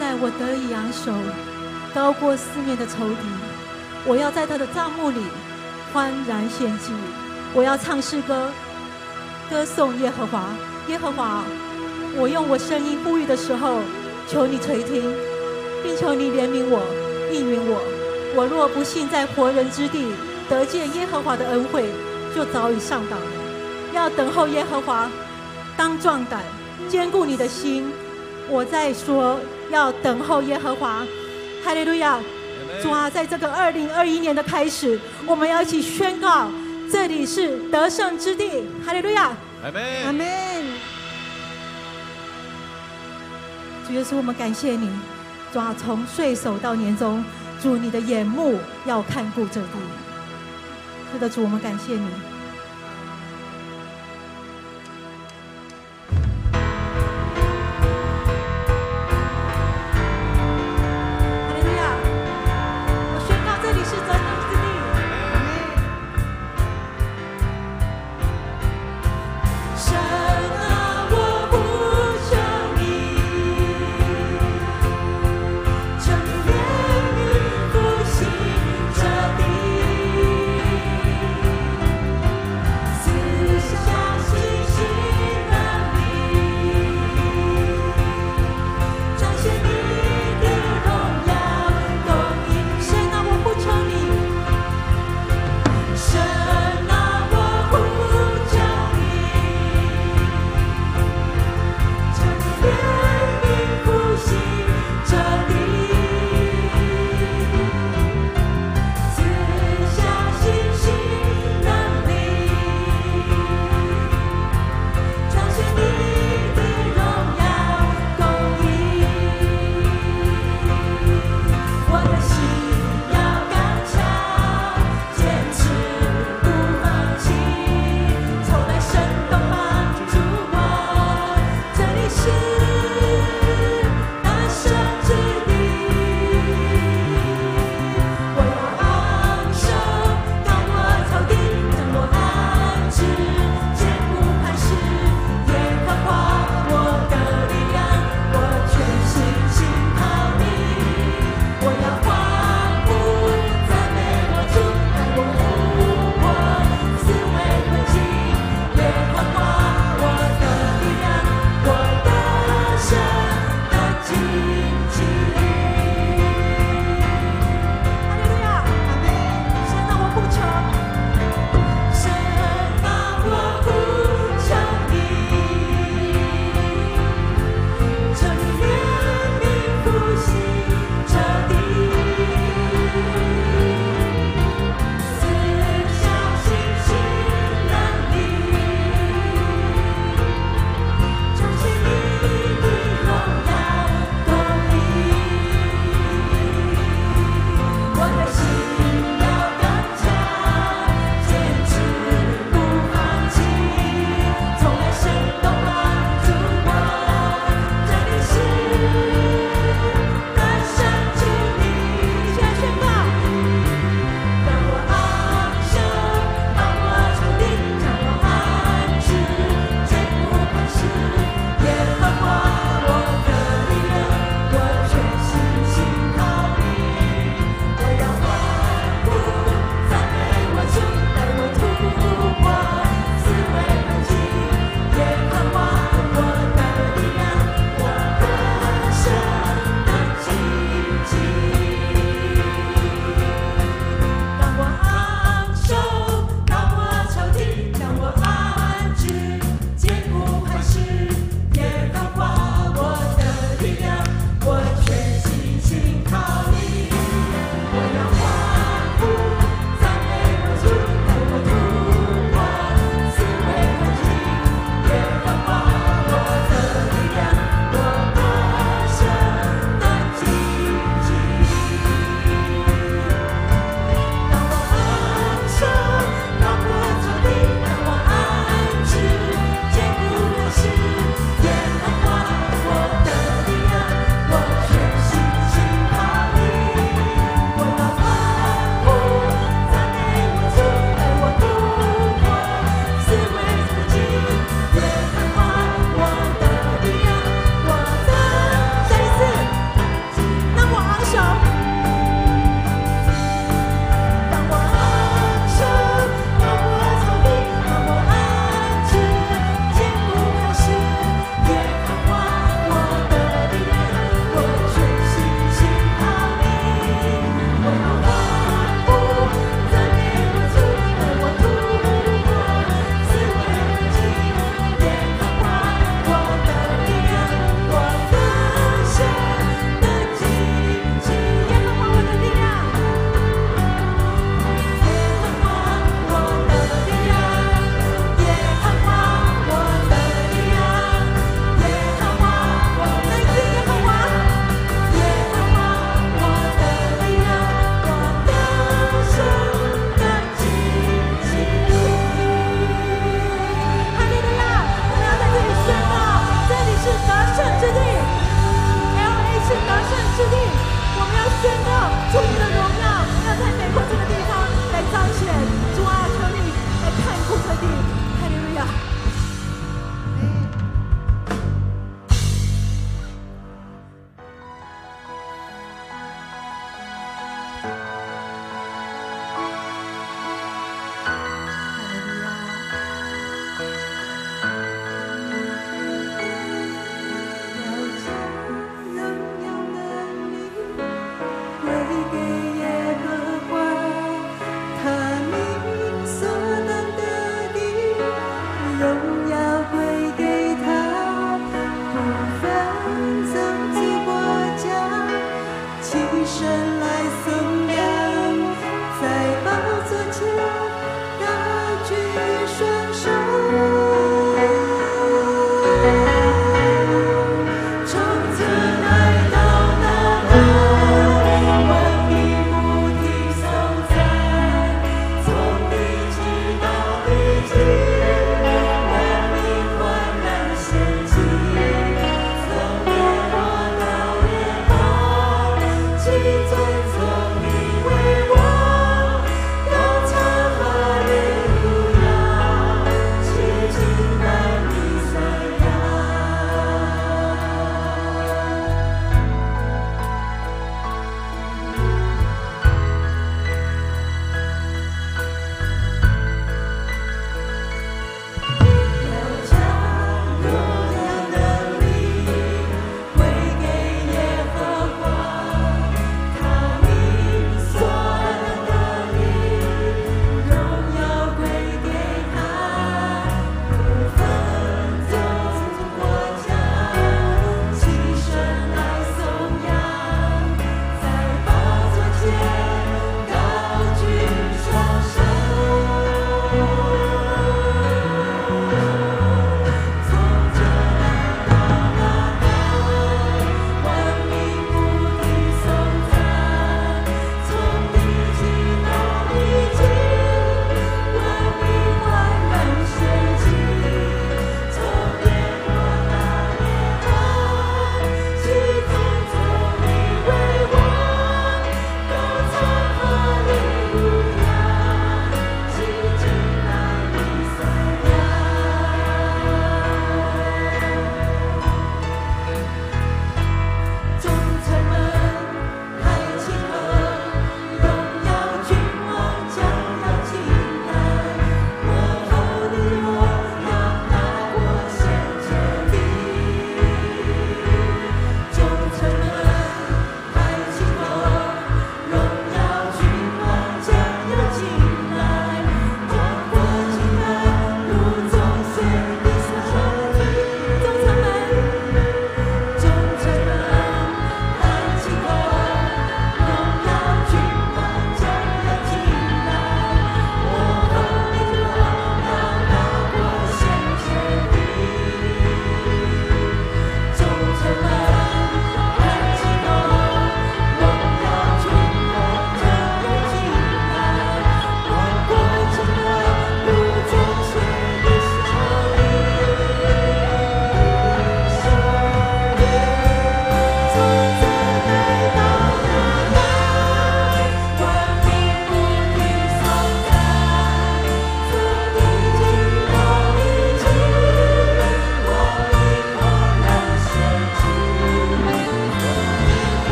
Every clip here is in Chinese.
在我得以扬首，高过四面的仇敌。我要在他的帐幕里欢然献祭，我要唱诗歌，歌颂耶和华。耶和华，我用我声音呼吁的时候，求你垂听，并求你怜悯我，应允我。我若不幸在活人之地得见耶和华的恩惠，就早已上当了。要等候耶和华，当壮胆，坚固你的心。我在说，要等候耶和华。哈利路亚！主啊，在这个二零二一年的开始，我们要一起宣告，这里是得胜之地。哈利路亚！阿门。阿门。主耶稣，我们感谢你。主啊，从岁首到年终，主你的眼目要看顾这地。是的，主，我们感谢你。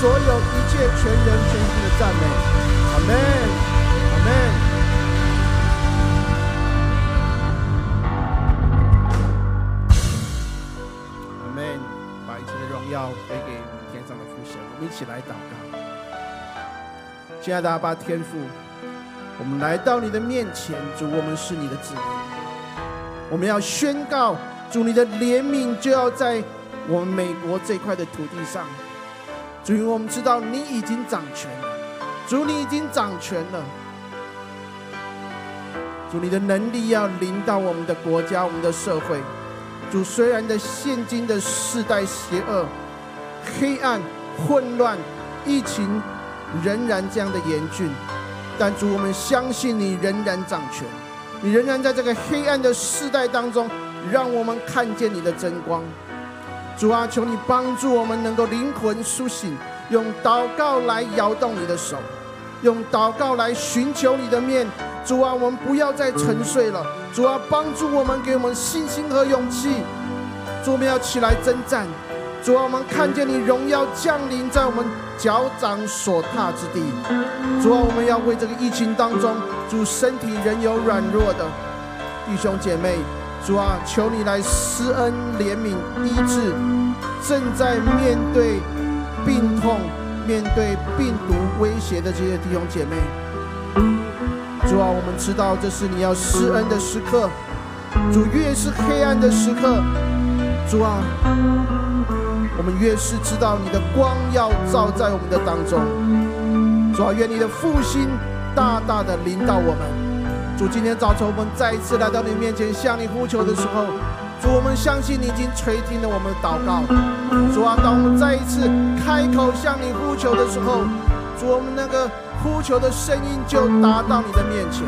所有一切全人全心的赞美。阿门。阿门。阿妹把一切的荣耀给给天上的父神。我们一起来祷告。亲爱的阿爸天父我们来到你的面前主我们是你的子民。我们要宣告主你的怜悯就要在我们美国这块的土地上。主，因为我们知道你已经掌权了，主，你已经掌权了。主，你的能力要临到我们的国家、我们的社会。主，虽然的现今的世代邪恶、黑暗、混乱、疫情。仍然这样的严峻，但主，我们相信你仍然掌权，你仍然在这个黑暗的世代当中，让我们看见你的真光。主啊，求你帮助我们能够灵魂苏醒，用祷告来摇动你的手，用祷告来寻求你的面。主啊，我们不要再沉睡了。主啊，帮助我们，给我们信心和勇气。主，我们要起来征战。主啊，我们看见你荣耀降临在我们脚掌所踏之地。主啊，我们要为这个疫情当中，主身体仍有软弱的弟兄姐妹，主啊，求你来施恩怜悯医治，正在面对病痛、面对病毒威胁的这些弟兄姐妹。主啊，我们知道这是你要施恩的时刻。主，越是黑暗的时刻，主啊。我们越是知道你的光要照在我们的当中，主啊，愿你的复兴大大的临到我们。主，今天早晨我们再一次来到你面前向你呼求的时候，主，我们相信你已经垂听了我们的祷告。主啊，当我们再一次开口向你呼求的时候，主，我们那个呼求的声音就达到你的面前。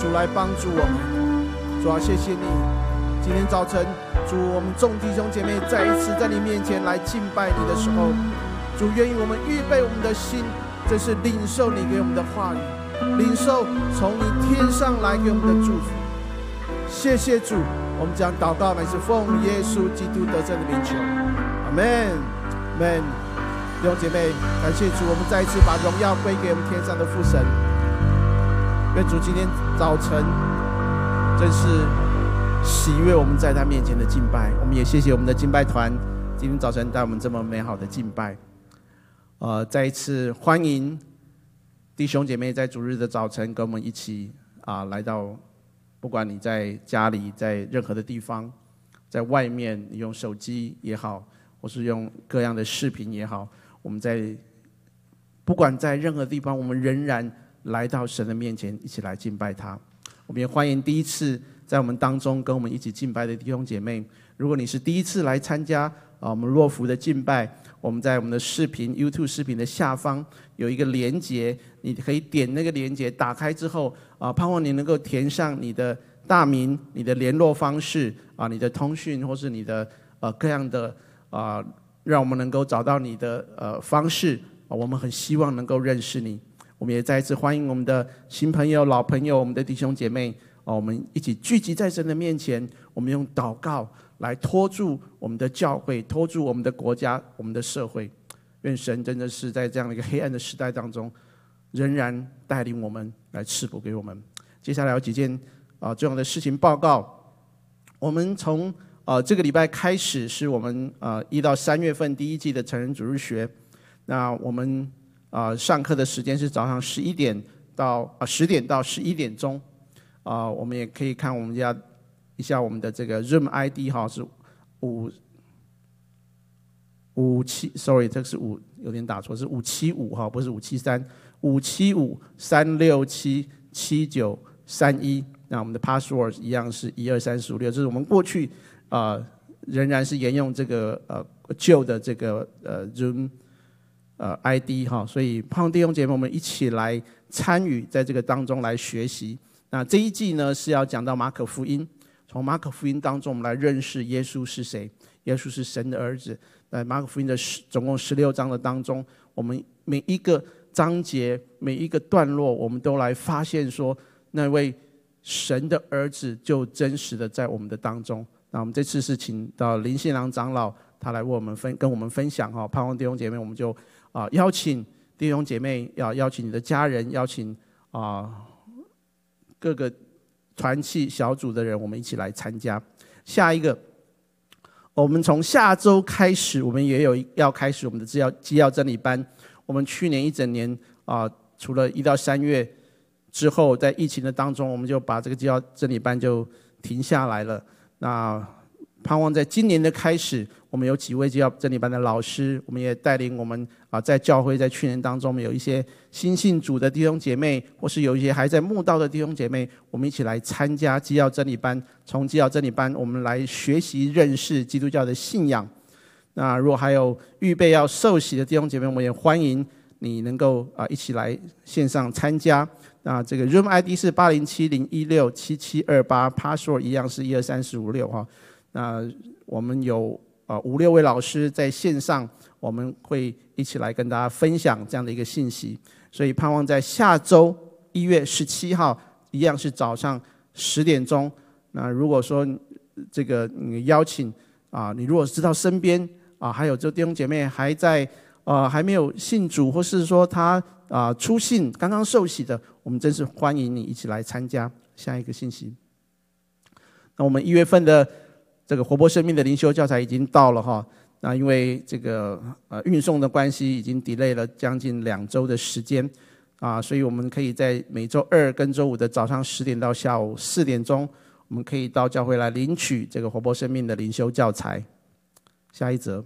主来帮助我们，主啊，谢谢你，今天早晨。主，我们众弟兄姐妹再一次在你面前来敬拜你的时候，主愿意我们预备我们的心，这是领受你给我们的话语，领受从你天上来给我们的祝福。谢谢主，我们将祷告乃是奉耶稣基督得胜的名求，阿门，阿门。弟兄姐妹，感谢主，我们再一次把荣耀归给我们天上的父神。愿主今天早晨真是。喜悦我们在他面前的敬拜，我们也谢谢我们的敬拜团今天早晨带我们这么美好的敬拜。呃，再一次欢迎弟兄姐妹在主日的早晨跟我们一起啊、来到，不管你在家里，在任何的地方，在外面你用手机也好，或是用各样的视频也好，我们在不管在任何地方，我们仍然来到神的面前一起来敬拜他。我们也欢迎第一次。在我们当中跟我们一起敬拜的弟兄姐妹，如果你是第一次来参加啊，我们若福的敬拜，我们在我们的视频 YouTube 视频的下方有一个连接，你可以点那个连接，打开之后啊，盼望你能够填上你的大名、你的联络方式啊、你的通讯或是你的呃各样的啊，让我们能够找到你的呃方式啊，我们很希望能够认识你。我们也再一次欢迎我们的新朋友、老朋友、我们的弟兄姐妹啊。我们一起聚集在神的面前，我们用祷告来托住我们的教会，托住我们的国家，我们的社会。愿神真的是在这样的一个黑暗的时代当中，仍然带领我们来赐福给我们。接下来有几件啊重要的事情报告。我们从啊这个礼拜开始，是我们啊一到三月份第一季的成人主日学。那我们啊上课的时间是早上十一点到啊十点到十一点钟。啊、我们也可以看我们家一下我们的这个 Room ID 哈，是五五七，sorry，这个是五，有点打错，是五七五哈，不是五七三，五七五三六七七九三一。那我们的 password 一样是一二三四五六，这是我们过去啊、仍然是沿用这个呃旧的这个呃 Room 呃 ID 哈，所以盼弟兄姐妹，我们一起来参与在这个当中来学习。那这一季呢，是要讲到马可福音，从马可福音当中，我们来认识耶稣是谁。耶稣是神的儿子。在马可福音的十总共十六章的当中，我们每一个章节、每一个段落，我们都来发现说，那位神的儿子就真实的在我们的当中。那我们这次是请到林信郎长老，他来为我们分跟我们分享哈。盼望弟兄姐妹，我们就啊邀请弟兄姐妹，要邀请你的家人，邀请啊。各个团契小组的人，我们一起来参加。下一个，我们从下周开始，我们也有要开始我们的制药纪要真理班。我们去年一整年啊，除了一到三月之后，在疫情的当中，我们就把这个纪要真理班就停下来了。那盼望在今年的开始，我们有几位基要真理班的老师，我们也带领我们啊，在教会在去年当中，我们有一些新信主的弟兄姐妹，或是有一些还在慕道的弟兄姐妹，我们一起来参加基要真理班。从基要真理班，我们来学习认识基督教的信仰。那如果还有预备要受洗的弟兄姐妹，我们也欢迎你能够啊一起来线上参加。那这个 Room ID 是八零七零一六七七二八，Password 一样是一二三四五六哈。那我们有啊五六位老师在线上，我们会一起来跟大家分享这样的一个信息。所以盼望在下周一月十七号，一样是早上十点钟。那如果说这个你邀请啊，你如果知道身边啊还有这弟兄姐妹还在啊还没有信主，或是说他啊初信刚刚受洗的，我们真是欢迎你一起来参加。下一个信息。那我们一月份的这个活泼生命的灵修教材已经到了哈。那因为这个呃运送的关系，已经 delay 了将近两周的时间啊，所以我们可以在每周二跟周五的早上十点到下午四点钟。我们可以到教会来领取这个活泼生命的灵修教材。下一则，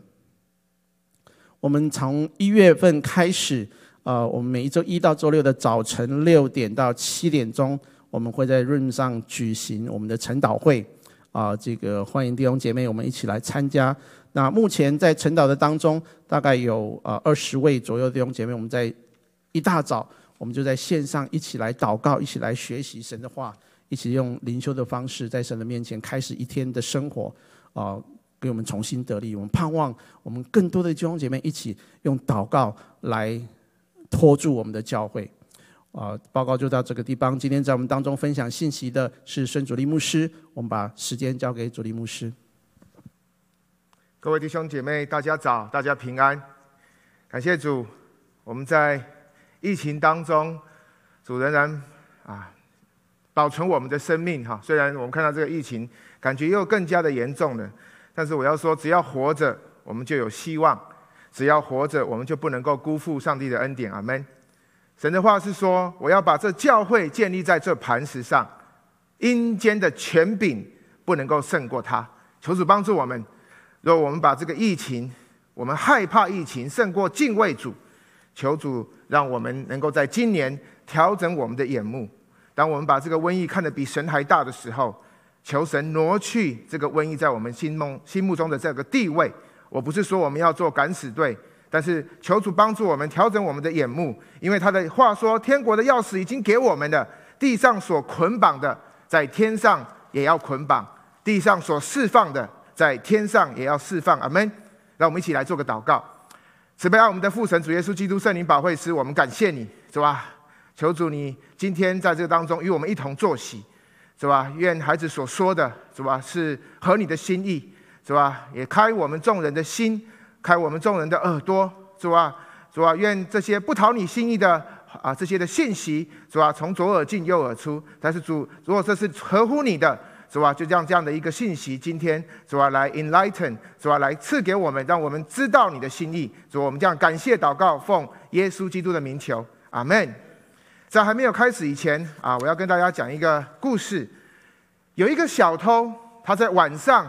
我们从一月份开始，呃，我们每一周一到周六的早晨六点到七点钟，我们会在 Room 上举行我们的晨祷会，啊、这个欢迎弟兄姐妹我们一起来参加。那目前在晨祷的当中，大概有呃二十位左右弟兄姐妹，我们在一大早，我们就在线上一起来祷告，一起来学习神的话。一起用灵修的方式，在神的面前开始一天的生活，啊，给我们重新得力。我们盼望我们更多的弟兄姐妹一起用祷告来托住我们的教会。啊，报告就到这个地方。今天在我们当中分享信息的是孙主力牧师，我们把时间交给主力牧师。各位弟兄姐妹，大家早，大家平安。感谢主，我们在疫情当中，主仍然啊。保存我们的生命哈，虽然我们看到这个疫情，感觉又更加的严重了，但是我要说，只要活着，我们就有希望；只要活着，我们就不能够辜负上帝的恩典。阿门。神的话是说，我要把这教会建立在这磐石上，阴间的权柄不能够胜过他。求主帮助我们，若我们把这个疫情，我们害怕疫情胜过敬畏主，求主让我们能够在今年调整我们的眼目。当我们把这个瘟疫看得比神还大的时候，求神挪去这个瘟疫在我们心梦心目中的这个地位。我不是说我们要做敢死队，但是求主帮助我们调整我们的眼目，因为他的话说：“天国的钥匙已经给我们了，地上所捆绑的，在天上也要捆绑；地上所释放的，在天上也要释放。”阿门。让我们一起来做个祷告。慈悲爱我们的父神主耶稣基督圣灵保惠师，我们感谢你，是吧？求主，你今天在这当中与我们一同作喜，是吧？愿孩子所说的，是吧？是合你的心意，是吧？也开我们众人的心，开我们众人的耳朵，是吧？是吧？愿这些不讨你心意的啊，这些的信息，是吧？从左耳进右耳出。但是主，如果这是合乎你的，是吧？就这样这样的一个信息，今天是吧？来 enlighten，是吧？来赐给我们，让我们知道你的心意。主，我们这样感谢祷告，奉耶稣基督的名求，阿门。在还没有开始以前啊，我要跟大家讲一个故事。有一个小偷，他在晚上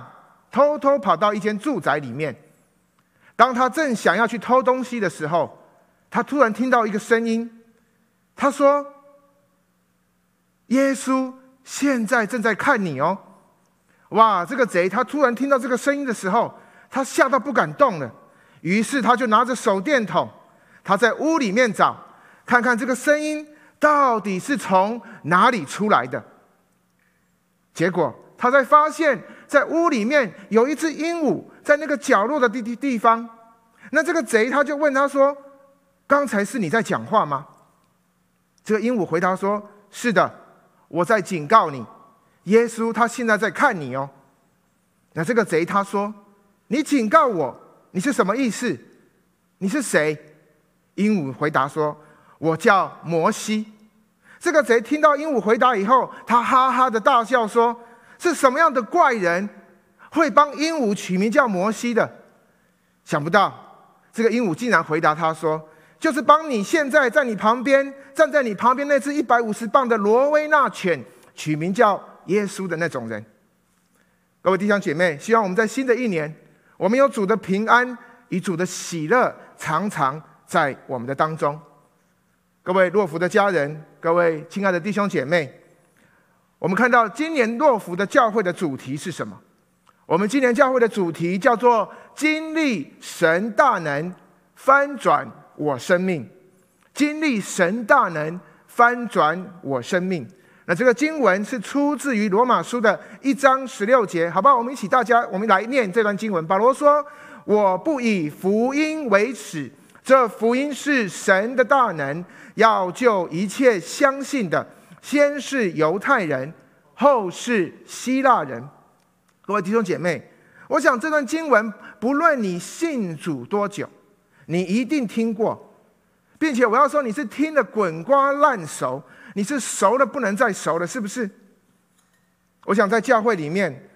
偷偷跑到一间住宅里面。当他正想要去偷东西的时候，他突然听到一个声音。他说：“耶稣现在正在看你哦！”哇，这个贼他突然听到这个声音的时候，他吓到不敢动了。于是他就拿着手电筒，他在屋里面找，看看这个声音。到底是从哪里出来的？结果他在发现，在屋里面有一只鹦鹉在那个角落的地地地方。那这个贼他就问他说：“刚才是你在讲话吗？”这个鹦鹉回答说：“是的，我在警告你，耶稣他现在在看你哦。”那这个贼他说：“你警告我，你是什么意思？你是谁？”鹦鹉回答说：“我叫摩西。”这个贼听到鹦鹉回答以后，他哈哈的大笑说：“是什么样的怪人，会帮鹦鹉取名叫摩西的。想不到，这个鹦鹉竟然回答他说：“就是帮你现在在你旁边站在你旁边那只一百五十磅的罗威纳犬取名叫耶稣的那种人。”各位弟兄姐妹，希望我们在新的一年，我们有主的平安与主的喜乐，常常在我们的当中。各位洛福的家人，各位亲爱的弟兄姐妹，我们看到今年洛福的教会的主题是什么？我们今年教会的主题叫做“经历神大能，翻转我生命”。经历神大能，翻转我生命。那这个经文是出自于罗马书的一章十六节，好不好？我们一起，大家，我们来念这段经文。保罗说：“我不以福音为耻，这福音是神的大能，要救一切相信的，先是犹太人，后是希腊人。”各位弟兄姐妹，我想这段经文，不论你信主多久，你一定听过，并且我要说，你是听得滚瓜烂熟。你是熟的不能再熟了，是不是？我想在教会里面，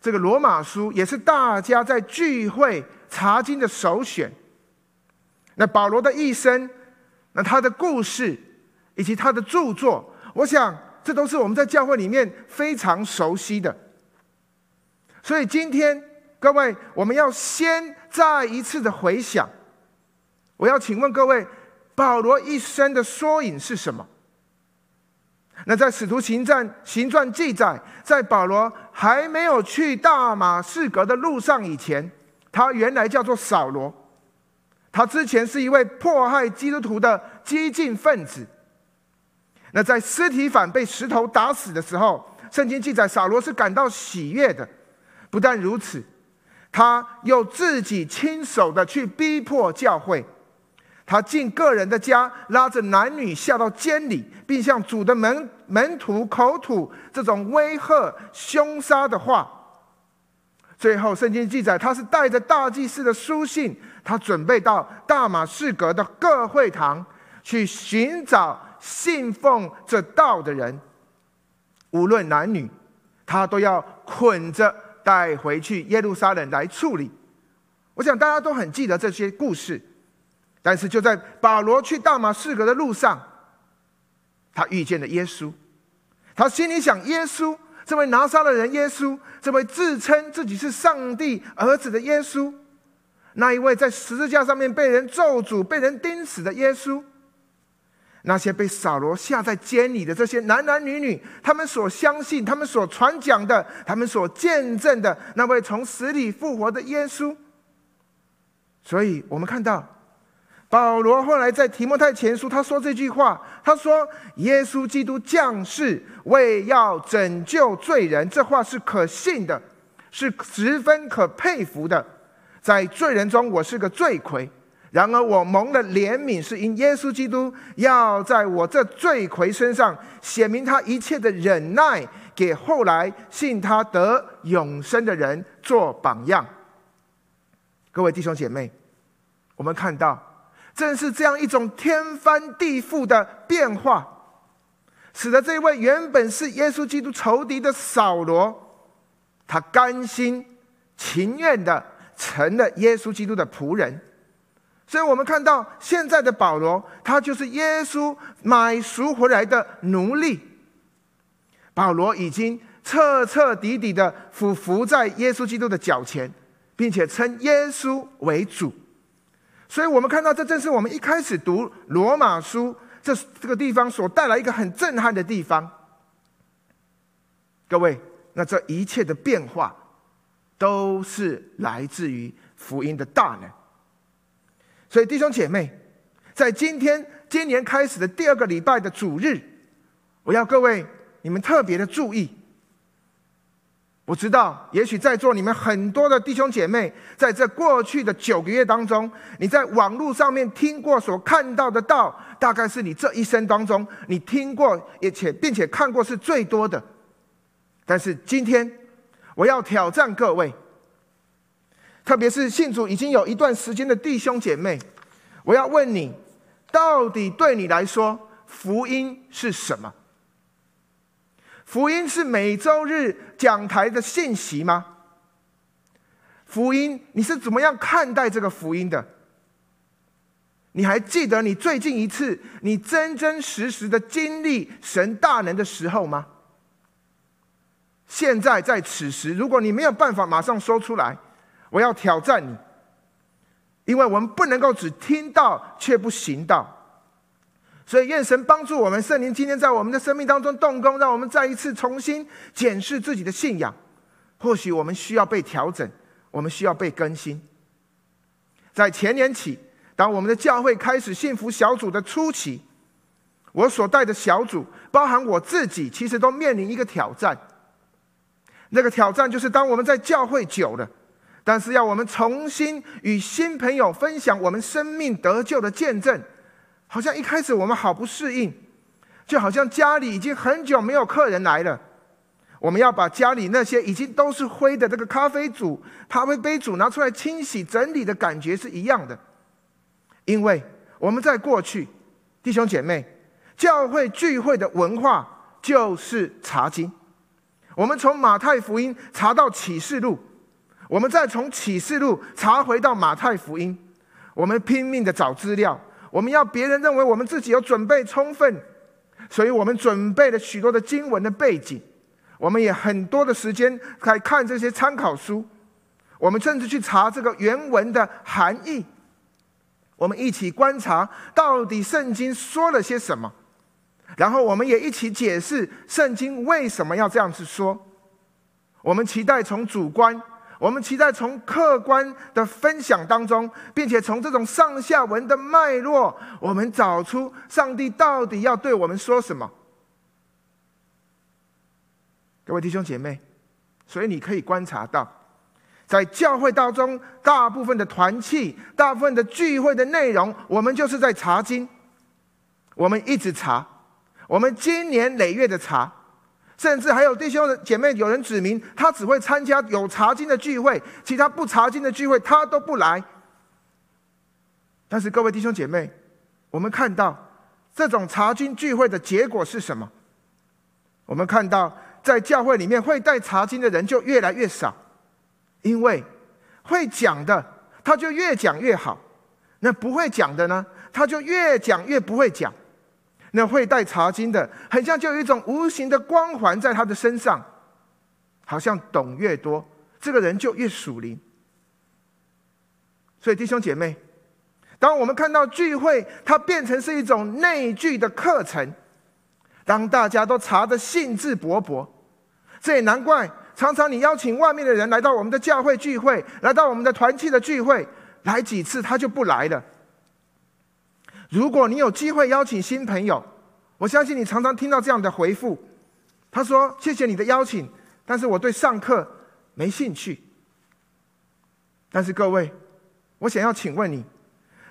这个罗马书也是大家在聚会查经的首选。那保罗的一生，那他的故事以及他的著作，我想这都是我们在教会里面非常熟悉的。所以今天各位，我们要先再一次的回想。我要请问各位，保罗一生的缩影是什么？那在《使徒行传》行传记载，在保罗还没有去大马士革的路上以前，他原来叫做扫罗。他之前是一位迫害基督徒的激进分子。那在司提反被石头打死的时候，圣经记载扫罗是感到喜悦的。不但如此，他又自己亲手的去逼迫教会。他进个人的家，拉着男女下到监里，并向主的门门徒口吐这种威吓、凶杀的话。最后，圣经记载，他是带着大祭司的书信，他准备到大马士革的各会堂去寻找信奉这道的人，无论男女，他都要捆着带回去耶路撒冷来处理。我想大家都很记得这些故事。但是就在保罗去大马士革的路上，他遇见了耶稣。他心里想：耶稣，这位拿撒勒人耶稣，这位自称自己是上帝儿子的耶稣，那一位在十字架上面被人咒诅、被人钉死的耶稣，那些被扫罗下在监里的这些男男女女，他们所相信、他们所传讲的、他们所见证的那位从死里复活的耶稣。所以我们看到。保罗后来在提摩太前书，他说这句话，他说：“耶稣基督降世为要拯救罪人，这话是可信的，是十分可佩服的。在罪人中，我是个罪魁；然而我蒙了怜悯，是因耶稣基督要在我这罪魁身上显明他一切的忍耐，给后来信他得永生的人做榜样。”各位弟兄姐妹，我们看到。正是这样一种天翻地覆的变化，使得这位原本是耶稣基督仇敌的扫罗，他甘心情愿的成了耶稣基督的仆人。所以我们看到现在的保罗，他就是耶稣买赎回来的奴隶。保罗已经彻彻底底的俯伏在耶稣基督的脚前，并且称耶稣为主。所以我们看到，这正是我们一开始读罗马书这这个地方所带来一个很震撼的地方。各位，那这一切的变化，都是来自于福音的大能。所以弟兄姐妹，在今天今年开始的第二个礼拜的主日，我要各位你们特别的注意。我知道，也许在座你们很多的弟兄姐妹，在这过去的九个月当中，你在网络上面听过、所看到的道，大概是你这一生当中你听过，而且并且看过是最多的。但是今天，我要挑战各位，特别是信主已经有一段时间的弟兄姐妹，我要问你，到底对你来说，福音是什么？福音是每周日讲台的信息吗？福音，你是怎么样看待这个福音的？你还记得你最近一次你真真实实的经历神大能的时候吗？现在在此时，如果你没有办法马上说出来，我要挑战你，因为我们不能够只听到却不行道。所以愿神帮助我们，圣灵今天在我们的生命当中动工，让我们再一次重新检视自己的信仰。或许我们需要被调整，我们需要被更新。在前年起，当我们的教会开始幸福小组的初期，我所带的小组，包含我自己，其实都面临一个挑战。那个挑战就是，当我们在教会久了，但是要我们重新与新朋友分享我们生命得救的见证。好像一开始我们好不适应，就好像家里已经很久没有客人来了，我们要把家里那些已经都是灰的这个咖啡煮、咖啡杯煮拿出来清洗整理的感觉是一样的，因为我们在过去，弟兄姐妹，教会聚会的文化就是查经，我们从马太福音查到启示录，我们再从启示录查回到马太福音，我们拼命的找资料。我们要别人认为我们自己有准备充分，所以我们准备了许多的经文的背景，我们也很多的时间来看这些参考书，我们甚至去查这个原文的含义，我们一起观察到底圣经说了些什么，然后我们也一起解释圣经为什么要这样子说，我们期待从主观。我们期待从客观的分享当中，并且从这种上下文的脉络，我们找出上帝到底要对我们说什么。各位弟兄姐妹，所以你可以观察到，在教会当中，大部分的团契、大部分的聚会的内容，我们就是在查经，我们一直查，我们经年累月的查。甚至还有弟兄姐妹，有人指明他只会参加有查经的聚会，其他不查经的聚会他都不来。但是各位弟兄姐妹，我们看到这种查经聚会的结果是什么？我们看到在教会里面会带查经的人就越来越少，因为会讲的他就越讲越好，那不会讲的呢，他就越讲越不会讲。那会带查经的，很像就有一种无形的光环在他的身上，好像懂越多，这个人就越属灵。所以弟兄姐妹，当我们看到聚会，它变成是一种内聚的课程，当大家都查的兴致勃勃，这也难怪，常常你邀请外面的人来到我们的教会聚会，来到我们的团契的聚会，来几次他就不来了。如果你有机会邀请新朋友，我相信你常常听到这样的回复。他说：“谢谢你的邀请，但是我对上课没兴趣。”但是各位，我想要请问你，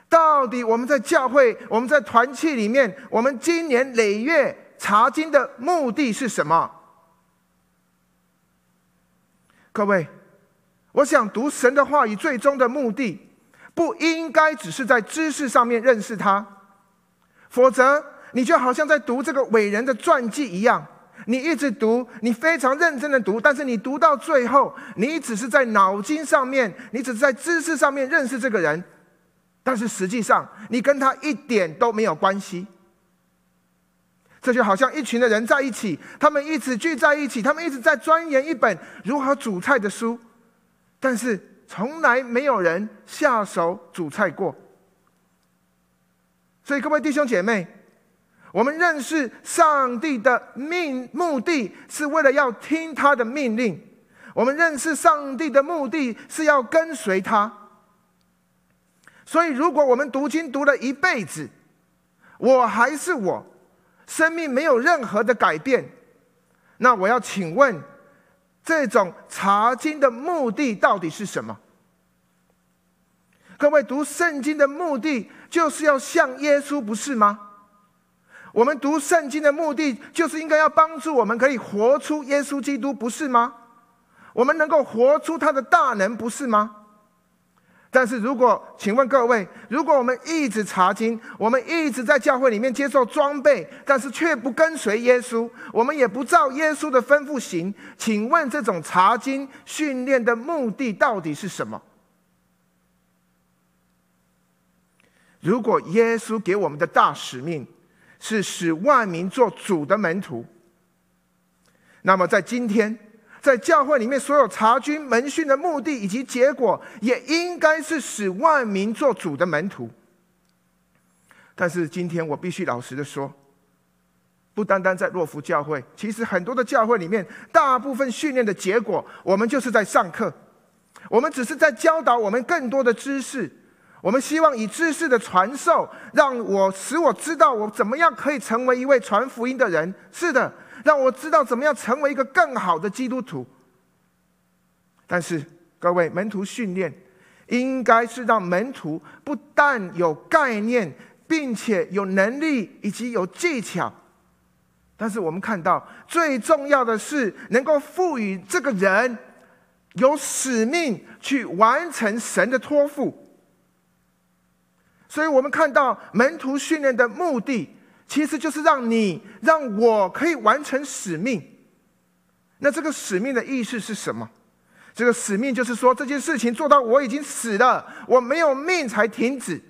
到底我们在教会、我们在团契里面，我们今年累月查经的目的是什么？各位，我想读神的话语，最终的目的。不应该只是在知识上面认识他，否则你就好像在读这个伟人的传记一样，你一直读，你非常认真的读，但是你读到最后，你只是在脑筋上面，你只是在知识上面认识这个人，但是实际上你跟他一点都没有关系。这就好像一群的人在一起，他们一直聚在一起，他们一直在钻研一本如何煮菜的书，但是。从来没有人下手煮菜过，所以各位弟兄姐妹，我们认识上帝的命目的是为了要听他的命令；我们认识上帝的目的是要跟随他。所以，如果我们读经读了一辈子，我还是我，生命没有任何的改变，那我要请问。这种查经的目的到底是什么？各位读圣经的目的就是要像耶稣，不是吗？我们读圣经的目的就是应该要帮助我们可以活出耶稣基督，不是吗？我们能够活出他的大能，不是吗？但是如果，请问各位，如果我们一直查经，我们一直在教会里面接受装备，但是却不跟随耶稣，我们也不照耶稣的吩咐行，请问这种查经训练的目的到底是什么？如果耶稣给我们的大使命是使万民做主的门徒，那么在今天。在教会里面，所有查经门训的目的以及结果，也应该是使万民做主的门徒。但是今天我必须老实的说，不单单在洛福教会，其实很多的教会里面，大部分训练的结果，我们就是在上课，我们只是在教导我们更多的知识，我们希望以知识的传授，让我使我知道我怎么样可以成为一位传福音的人。是的。让我知道怎么样成为一个更好的基督徒。但是，各位门徒训练，应该是让门徒不但有概念，并且有能力以及有技巧。但是，我们看到最重要的是能够赋予这个人有使命去完成神的托付。所以我们看到门徒训练的目的。其实就是让你、让我可以完成使命。那这个使命的意思是什么？这个使命就是说，这件事情做到我已经死了，我没有命才停止。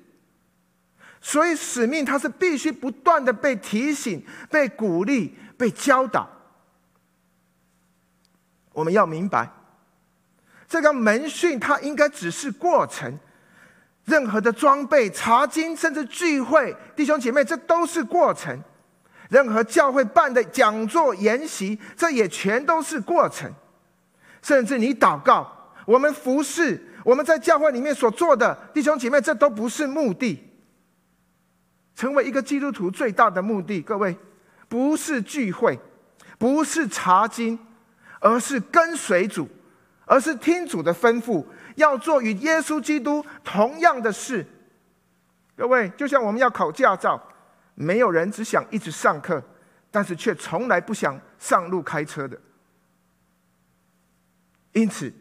所以使命它是必须不断的被提醒、被鼓励、被教导。我们要明白，这个门训它应该只是过程。任何的装备、查经，甚至聚会，弟兄姐妹，这都是过程。任何教会办的讲座、研习，这也全都是过程。甚至你祷告，我们服侍，我们在教会里面所做的，弟兄姐妹，这都不是目的。成为一个基督徒最大的目的，各位，不是聚会，不是查经，而是跟随主，而是听主的吩咐。要做与耶稣基督同样的事，各位，就像我们要考驾照，没有人只想一直上课，但是却从来不想上路开车的。因此，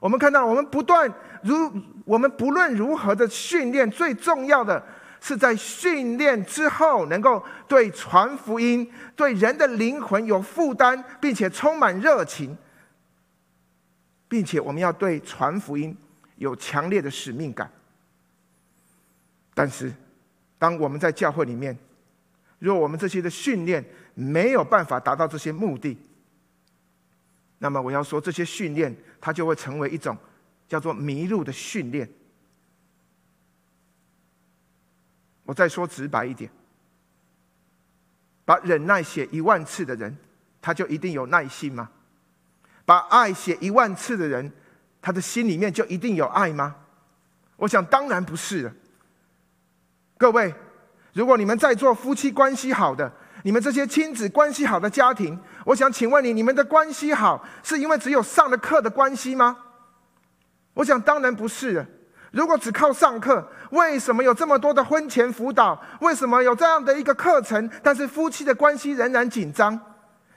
我们看到我们不断如我们不论如何的训练，最重要的是在训练之后，能够对传福音、对人的灵魂有负担，并且充满热情。并且我们要对传福音有强烈的使命感。但是，当我们在教会里面，若我们这些的训练没有办法达到这些目的，那么我要说，这些训练它就会成为一种叫做迷路的训练。我再说直白一点，把忍耐写一万次的人，他就一定有耐心吗？把爱写一万次的人，他的心里面就一定有爱吗？我想当然不是了。各位，如果你们在座夫妻关系好的，你们这些亲子关系好的家庭，我想请问你，你们的关系好是因为只有上了课的关系吗？我想当然不是了。如果只靠上课，为什么有这么多的婚前辅导？为什么有这样的一个课程？但是夫妻的关系仍然紧张，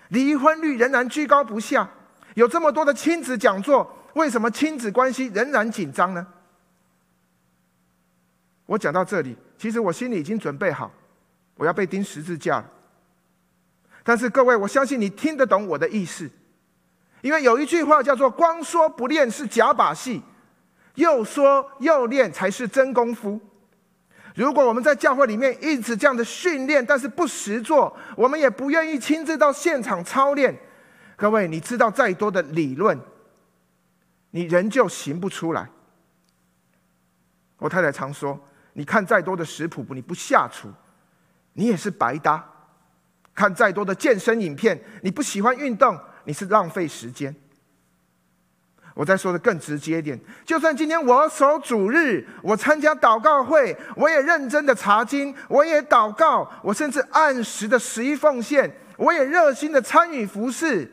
离婚率仍然居高不下。有这么多的亲子讲座，为什么亲子关系仍然紧张呢？我讲到这里，其实我心里已经准备好，我要被钉十字架了。但是各位，我相信你听得懂我的意思，因为有一句话叫做“光说不练是假把戏，又说又练才是真功夫”。如果我们在教会里面一直这样的训练，但是不实做，我们也不愿意亲自到现场操练。各位，你知道再多的理论，你仍旧行不出来。我太太常说：“你看再多的食谱不，你不下厨，你也是白搭；看再多的健身影片，你不喜欢运动，你是浪费时间。”我再说的更直接一点，就算今天我守主日，我参加祷告会，我也认真的查经，我也祷告，我甚至按时的十一奉献，我也热心的参与服事。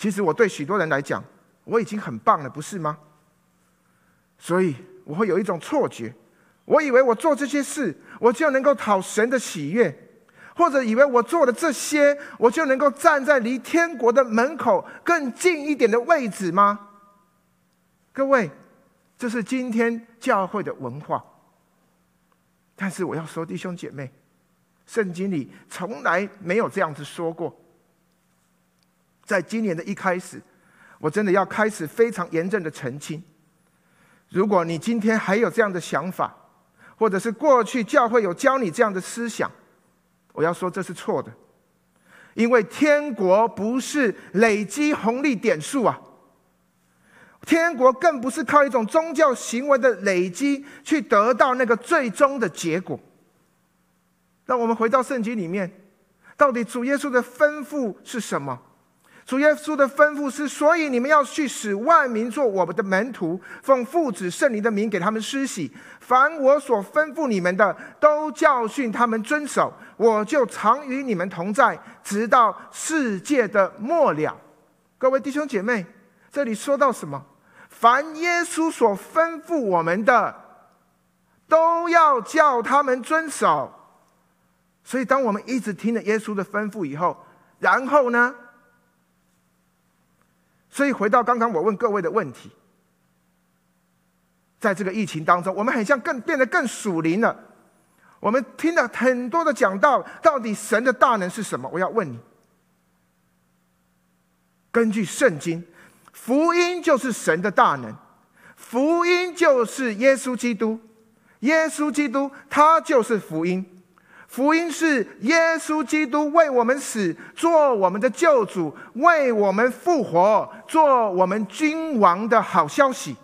其实我对许多人来讲，我已经很棒了，不是吗？所以我会有一种错觉，我以为我做这些事，我就能够讨神的喜悦，或者以为我做了这些，我就能够站在离天国的门口更近一点的位置吗？各位，这是今天教会的文化。但是我要说，弟兄姐妹，圣经里从来没有这样子说过。在今年的一开始，我真的要开始非常严正的澄清：如果你今天还有这样的想法，或者是过去教会有教你这样的思想，我要说这是错的，因为天国不是累积红利点数啊，天国更不是靠一种宗教行为的累积去得到那个最终的结果。让我们回到圣经里面，到底主耶稣的吩咐是什么？主耶稣的吩咐是：所以你们要去使万民做我们的门徒，奉父子圣灵的名给他们施洗。凡我所吩咐你们的，都教训他们遵守。我就常与你们同在，直到世界的末了。各位弟兄姐妹，这里说到什么？凡耶稣所吩咐我们的，都要叫他们遵守。所以，当我们一直听了耶稣的吩咐以后，然后呢？所以回到刚刚我问各位的问题，在这个疫情当中，我们很像更变得更属灵了。我们听了很多的讲道，到底神的大能是什么？我要问你。根据圣经，福音就是神的大能，福音就是耶稣基督，耶稣基督他就是福音。福音是耶稣基督为我们死，做我们的救主，为我们复活，做我们君王的好消息。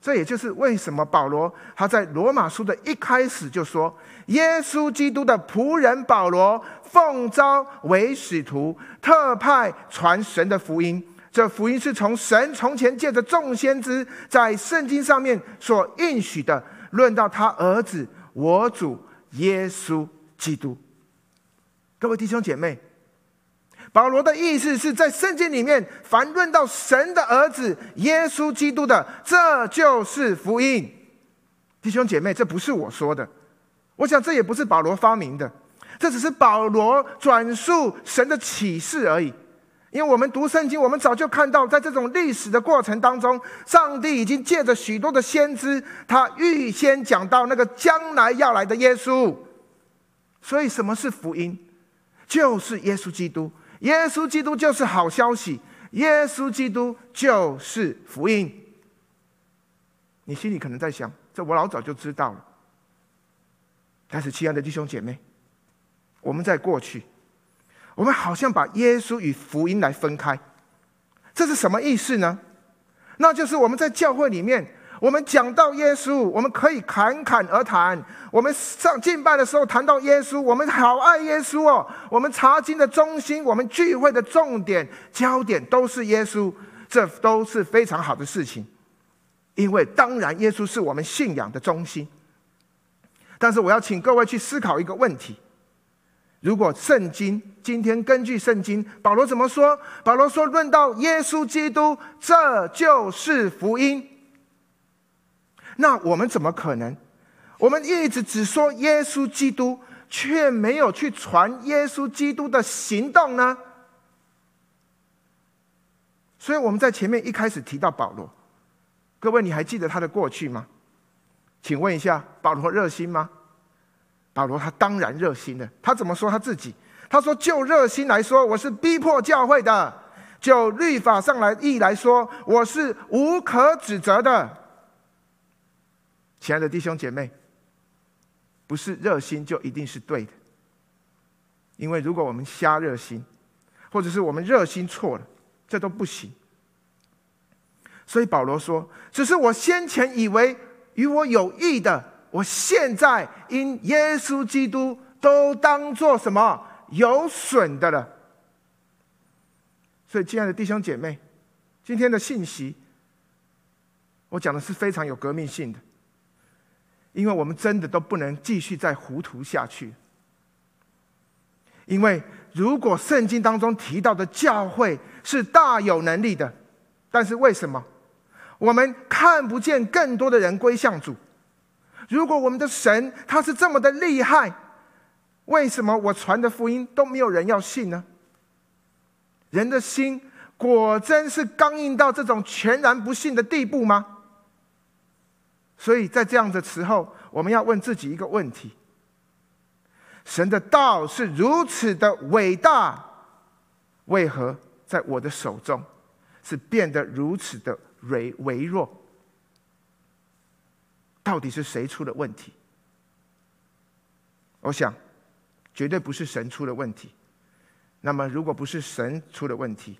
这也就是为什么保罗他在罗马书的一开始就说：“耶稣基督的仆人保罗奉召为使徒，特派传神的福音。这福音是从神从前借着众先知在圣经上面所应许的，论到他儿子我主。”耶稣基督，各位弟兄姐妹，保罗的意思是在圣经里面，凡论到神的儿子耶稣基督的，这就是福音。弟兄姐妹，这不是我说的，我想这也不是保罗发明的，这只是保罗转述神的启示而已。因为我们读圣经，我们早就看到，在这种历史的过程当中，上帝已经借着许多的先知，他预先讲到那个将来要来的耶稣。所以，什么是福音？就是耶稣基督。耶稣基督就是好消息。耶稣基督就是福音。你心里可能在想，这我老早就知道了。但是，亲爱的弟兄姐妹，我们在过去。我们好像把耶稣与福音来分开，这是什么意思呢？那就是我们在教会里面，我们讲到耶稣，我们可以侃侃而谈；我们上敬拜的时候谈到耶稣，我们好爱耶稣哦。我们查经的中心，我们聚会的重点、焦点都是耶稣，这都是非常好的事情。因为当然，耶稣是我们信仰的中心。但是，我要请各位去思考一个问题。如果圣经今天根据圣经，保罗怎么说？保罗说：“论到耶稣基督，这就是福音。”那我们怎么可能？我们一直只说耶稣基督，却没有去传耶稣基督的行动呢？所以我们在前面一开始提到保罗，各位你还记得他的过去吗？请问一下，保罗热心吗？保罗他当然热心了。他怎么说他自己？他说：“就热心来说，我是逼迫教会的；就律法上来意来说，我是无可指责的。”亲爱的弟兄姐妹，不是热心就一定是对的，因为如果我们瞎热心，或者是我们热心错了，这都不行。所以保罗说：“只是我先前以为与我有益的。”我现在因耶稣基督都当做什么有损的了。所以，亲爱的弟兄姐妹，今天的信息，我讲的是非常有革命性的，因为我们真的都不能继续再糊涂下去。因为如果圣经当中提到的教会是大有能力的，但是为什么我们看不见更多的人归向主？如果我们的神他是这么的厉害，为什么我传的福音都没有人要信呢？人的心果真是刚硬到这种全然不信的地步吗？所以在这样的时候，我们要问自己一个问题：神的道是如此的伟大，为何在我的手中是变得如此的微微弱？到底是谁出了问题？我想，绝对不是神出了问题。那么，如果不是神出了问题，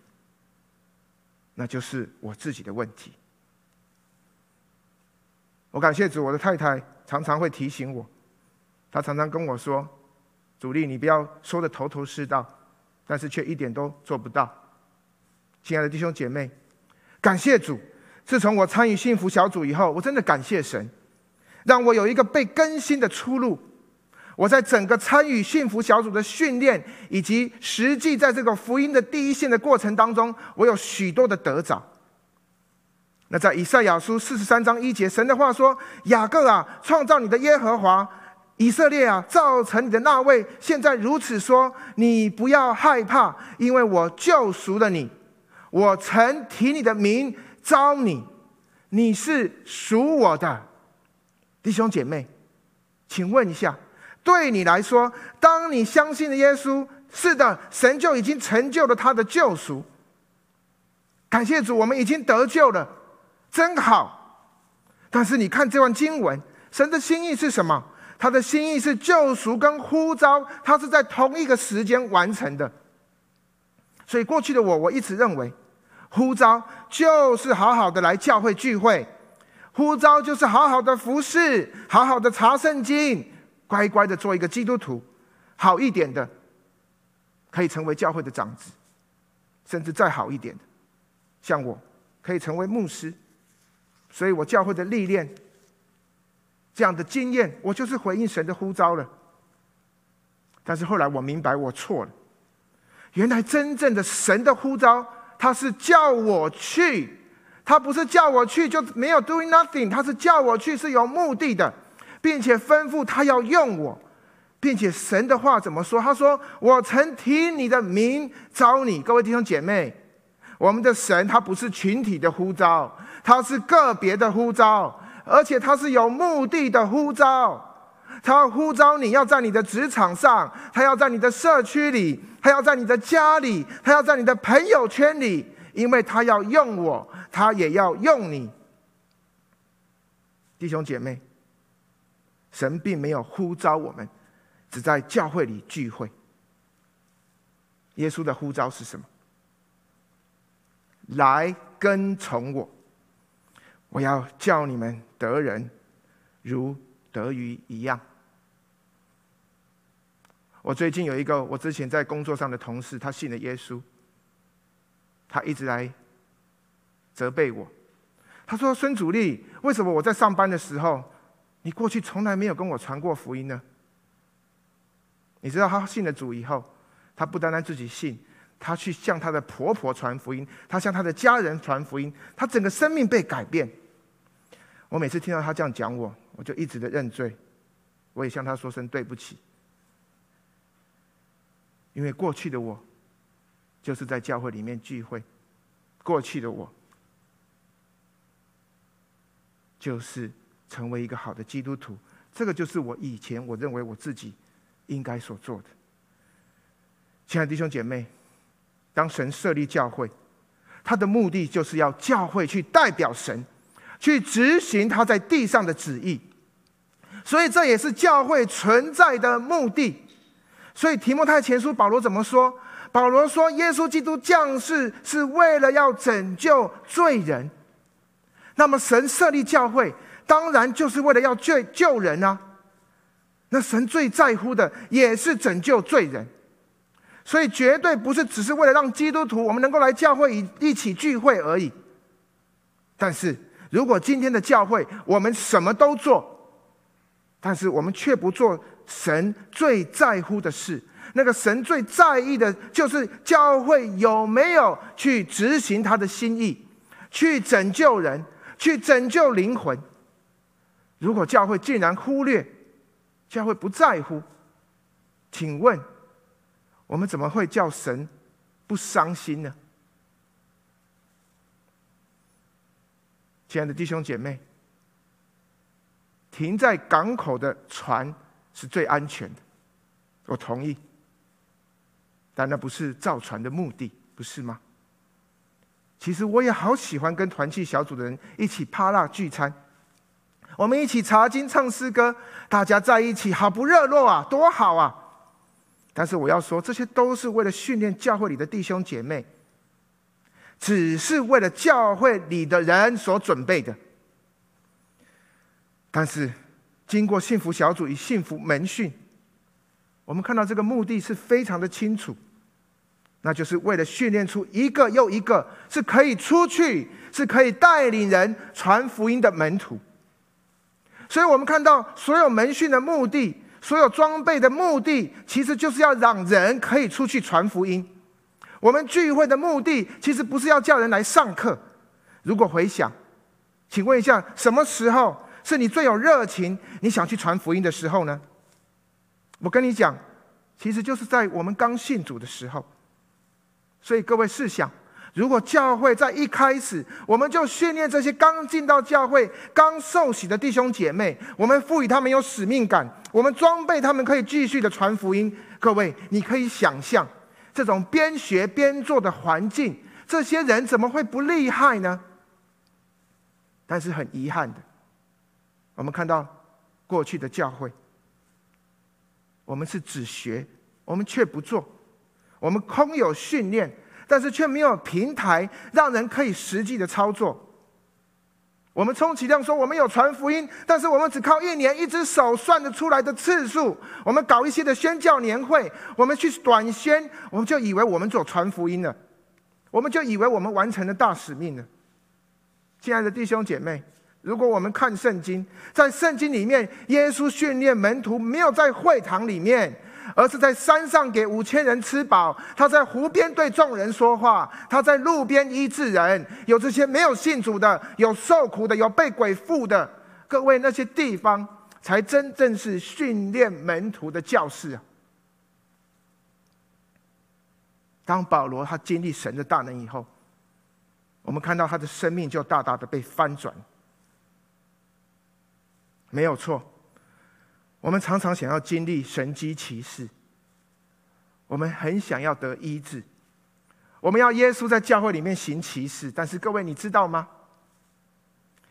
那就是我自己的问题。我感谢主，我的太太常常会提醒我，她常常跟我说：“主力，你不要说的头头是道，但是却一点都做不到。”亲爱的弟兄姐妹，感谢主，自从我参与幸福小组以后，我真的感谢神，让我有一个被更新的出路。我在整个参与幸福小组的训练，以及实际在这个福音的第一线的过程当中，我有许多的得着。那在以赛亚书四十三章一节，神的话说：“雅各啊，创造你的耶和华；以色列啊，造成你的那位，现在如此说：你不要害怕，因为我救赎了你。我曾提你的名召你，你是属我的。”弟兄姐妹，请问一下。对你来说，当你相信了耶稣，是的，神就已经成就了他的救赎。感谢主，我们已经得救了，真好。但是你看这段经文，神的心意是什么？他的心意是救赎跟呼召，他是在同一个时间完成的。所以过去的我，我一直认为，呼召就是好好的来教会聚会，呼召就是好好的服侍，好好的查圣经。乖乖的做一个基督徒，好一点的，可以成为教会的长子，甚至再好一点的，像我，可以成为牧师。所以我教会的历练，这样的经验，我就是回应神的呼召了。但是后来我明白我错了，原来真正的神的呼召，他是叫我去，他不是叫我去就没有 doing nothing，他是叫我去是有目的的。并且吩咐他要用我，并且神的话怎么说？他说：“我曾提你的名招你。”各位弟兄姐妹，我们的神他不是群体的呼召，他是个别的呼召，而且他是有目的的呼召。他呼召你要在你的职场上，他要在你的社区里，他要在你的家里，他要在你的朋友圈里，因为他要用我，他也要用你，弟兄姐妹。神并没有呼召我们，只在教会里聚会。耶稣的呼召是什么？来跟从我，我要叫你们得人如得鱼一样。我最近有一个我之前在工作上的同事，他信了耶稣，他一直来责备我。他说：“孙主力，为什么我在上班的时候？”你过去从来没有跟我传过福音呢？你知道他信了主以后，他不单单自己信，他去向他的婆婆传福音，他向他的家人传福音，他整个生命被改变。我每次听到他这样讲我，我就一直的认罪，我也向他说声对不起，因为过去的我就是在教会里面聚会，过去的我就是。成为一个好的基督徒，这个就是我以前我认为我自己应该所做的。亲爱的弟兄姐妹，当神设立教会，他的目的就是要教会去代表神，去执行他在地上的旨意。所以这也是教会存在的目的。所以提摩太前书保罗怎么说？保罗说：“耶稣基督降世是为了要拯救罪人。”那么神设立教会。当然，就是为了要救救人啊！那神最在乎的也是拯救罪人，所以绝对不是只是为了让基督徒我们能够来教会一一起聚会而已。但是如果今天的教会我们什么都做，但是我们却不做神最在乎的事，那个神最在意的就是教会有没有去执行他的心意，去拯救人，去拯救灵魂。如果教会竟然忽略，教会不在乎，请问我们怎么会叫神不伤心呢？亲爱的弟兄姐妹，停在港口的船是最安全的。我同意，但那不是造船的目的，不是吗？其实我也好喜欢跟团契小组的人一起趴辣聚餐，我们一起查经唱诗歌，大家在一起好不热络啊，多好啊！但是我要说，这些都是为了训练教会里的弟兄姐妹，只是为了教会里的人所准备的。但是经过幸福小组与幸福门训。我们看到这个目的是非常的清楚，那就是为了训练出一个又一个是可以出去、是可以带领人传福音的门徒。所以我们看到所有门训的目的、所有装备的目的，其实就是要让人可以出去传福音。我们聚会的目的，其实不是要叫人来上课。如果回想，请问一下，什么时候是你最有热情、你想去传福音的时候呢？我跟你讲，其实就是在我们刚信主的时候。所以各位试想，如果教会在一开始我们就训练这些刚进到教会、刚受洗的弟兄姐妹，我们赋予他们有使命感，我们装备他们可以继续的传福音。各位，你可以想象这种边学边做的环境，这些人怎么会不厉害呢？但是很遗憾的，我们看到过去的教会。我们是只学，我们却不做；我们空有训练，但是却没有平台让人可以实际的操作。我们充其量说我们有传福音，但是我们只靠一年一只手算得出来的次数。我们搞一些的宣教年会，我们去短宣，我们就以为我们做传福音了，我们就以为我们完成了大使命了。亲爱的弟兄姐妹。如果我们看圣经，在圣经里面，耶稣训练门徒没有在会堂里面，而是在山上给五千人吃饱；他在湖边对众人说话；他在路边医治人。有这些没有信主的，有受苦的，有被鬼附的。各位，那些地方才真正是训练门徒的教室啊！当保罗他经历神的大能以后，我们看到他的生命就大大的被翻转。没有错，我们常常想要经历神迹奇事，我们很想要得医治，我们要耶稣在教会里面行奇事。但是各位，你知道吗？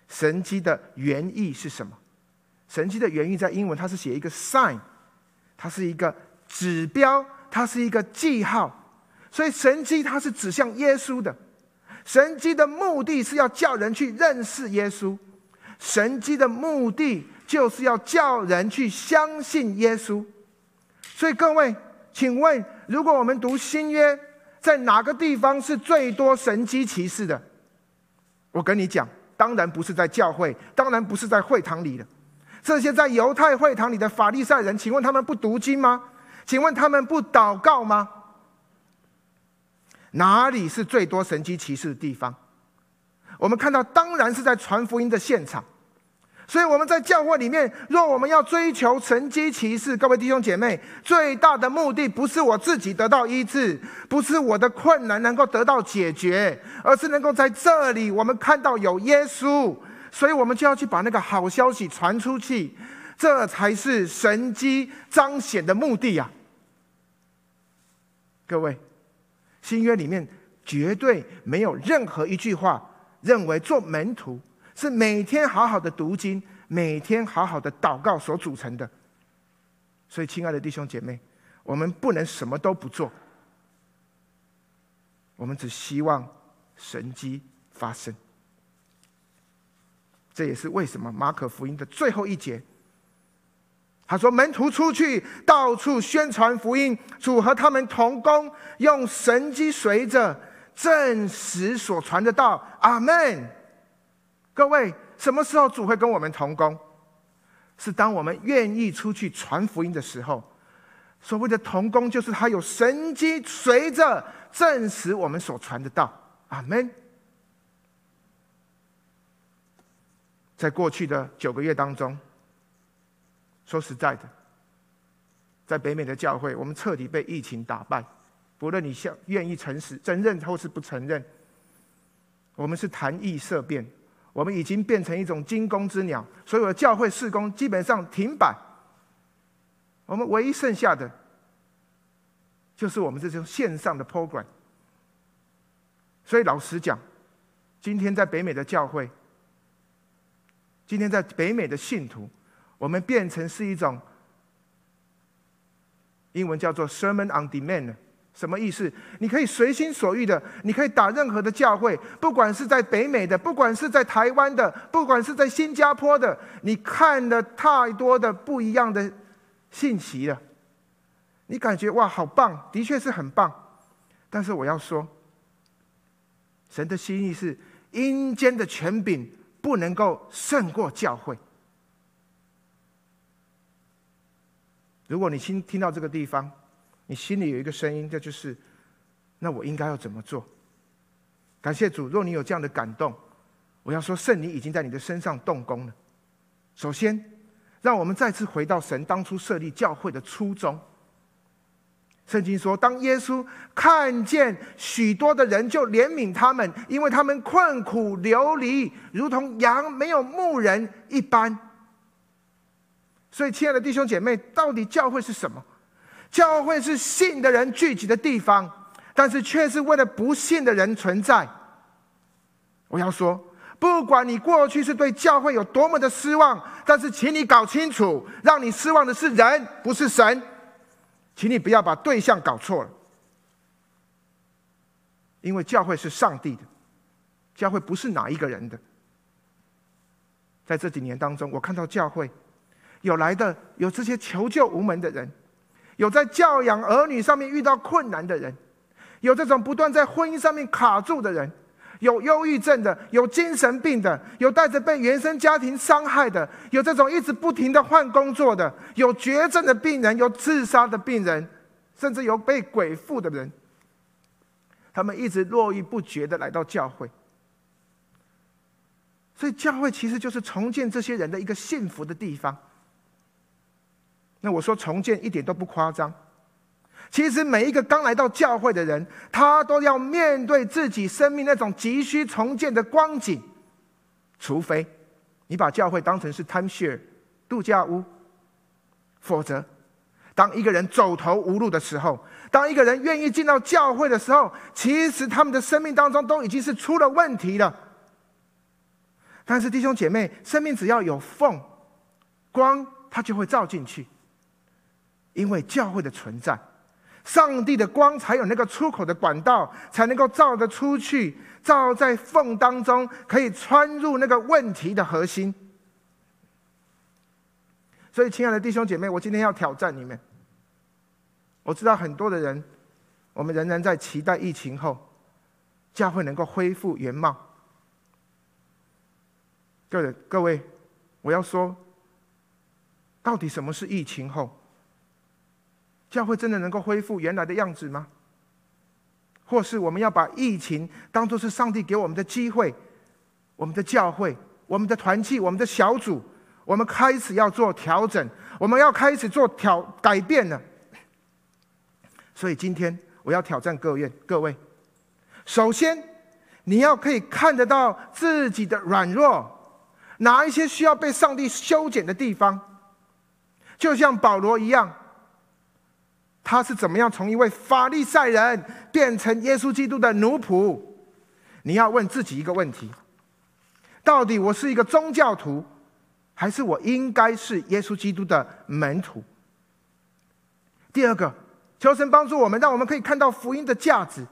神迹的原意是什么？神迹的原意在英文，它是写一个 sign，它是一个指标，它是一个记号。所以神迹它是指向耶稣的，神迹的目的是要叫人去认识耶稣。神迹的目的就是要叫人去相信耶稣。所以各位，请问，如果我们读新约，在哪个地方是最多神迹奇事的？我跟你讲，当然不是在教会，当然不是在会堂里的。这些在犹太会堂里的法利赛人，请问他们不读经吗？请问他们不祷告吗？哪里是最多神迹奇事的地方？我们看到，当然是在传福音的现场。所以我们在教会里面，若我们要追求神迹奇事，各位弟兄姐妹，最大的目的不是我自己得到医治，不是我的困难能够得到解决，而是能够在这里我们看到有耶稣，所以我们就要去把那个好消息传出去，这才是神迹彰显的目的呀！各位，新约里面绝对没有任何一句话。认为做门徒是每天好好的读经，每天好好的祷告所组成的。所以，亲爱的弟兄姐妹，我们不能什么都不做，我们只希望神迹发生。这也是为什么马可福音的最后一节，他说：“门徒出去，到处宣传福音，主和他们同工，用神迹随着。”证实所传的道，阿门。各位，什么时候主会跟我们同工？是当我们愿意出去传福音的时候。所谓的同工，就是他有神迹随着证实我们所传的道，阿门。在过去的九个月当中，说实在的，在北美的教会，我们彻底被疫情打败。不论你想愿意诚实承认或是不承认，我们是谈疫色变，我们已经变成一种惊弓之鸟，所有的教会事工基本上停摆。我们唯一剩下的，就是我们这种线上的 program。所以老实讲，今天在北美的教会，今天在北美的信徒，我们变成是一种英文叫做 sermon on demand。什么意思？你可以随心所欲的，你可以打任何的教会，不管是在北美的，不管是在台湾的，不管是在新加坡的，你看了太多的不一样的信息了，你感觉哇，好棒，的确是很棒。但是我要说，神的心意是，阴间的权柄不能够胜过教会。如果你听听到这个地方，你心里有一个声音，这就是，那我应该要怎么做？感谢主，若你有这样的感动，我要说，圣灵已经在你的身上动工了。首先，让我们再次回到神当初设立教会的初衷。圣经说，当耶稣看见许多的人，就怜悯他们，因为他们困苦流离，如同羊没有牧人一般。所以，亲爱的弟兄姐妹，到底教会是什么？教会是信的人聚集的地方，但是却是为了不信的人存在。我要说，不管你过去是对教会有多么的失望，但是请你搞清楚，让你失望的是人，不是神。请你不要把对象搞错了，因为教会是上帝的，教会不是哪一个人的。在这几年当中，我看到教会有来的，有这些求救无门的人。有在教养儿女上面遇到困难的人，有这种不断在婚姻上面卡住的人，有忧郁症的，有精神病的，有带着被原生家庭伤害的，有这种一直不停的换工作的，有绝症的病人，有自杀的病人，甚至有被鬼附的人，他们一直络绎不绝的来到教会，所以教会其实就是重建这些人的一个幸福的地方。那我说重建一点都不夸张。其实每一个刚来到教会的人，他都要面对自己生命那种急需重建的光景。除非你把教会当成是 timeshare 度假屋，否则，当一个人走投无路的时候，当一个人愿意进到教会的时候，其实他们的生命当中都已经是出了问题了。但是弟兄姐妹，生命只要有缝，光它就会照进去。因为教会的存在，上帝的光才有那个出口的管道，才能够照得出去，照在缝当中，可以穿入那个问题的核心。所以，亲爱的弟兄姐妹，我今天要挑战你们。我知道很多的人，我们仍然在期待疫情后，教会能够恢复原貌。各位，各位，我要说，到底什么是疫情后？教会真的能够恢复原来的样子吗？或是我们要把疫情当作是上帝给我们的机会？我们的教会、我们的团契、我们的小组，我们开始要做调整，我们要开始做调改变了。所以今天我要挑战各位，各位，首先你要可以看得到自己的软弱，哪一些需要被上帝修剪的地方，就像保罗一样。他是怎么样从一位法利赛人变成耶稣基督的奴仆？你要问自己一个问题：到底我是一个宗教徒，还是我应该是耶稣基督的门徒？第二个，求神帮助我们，让我们可以看到福音的价值。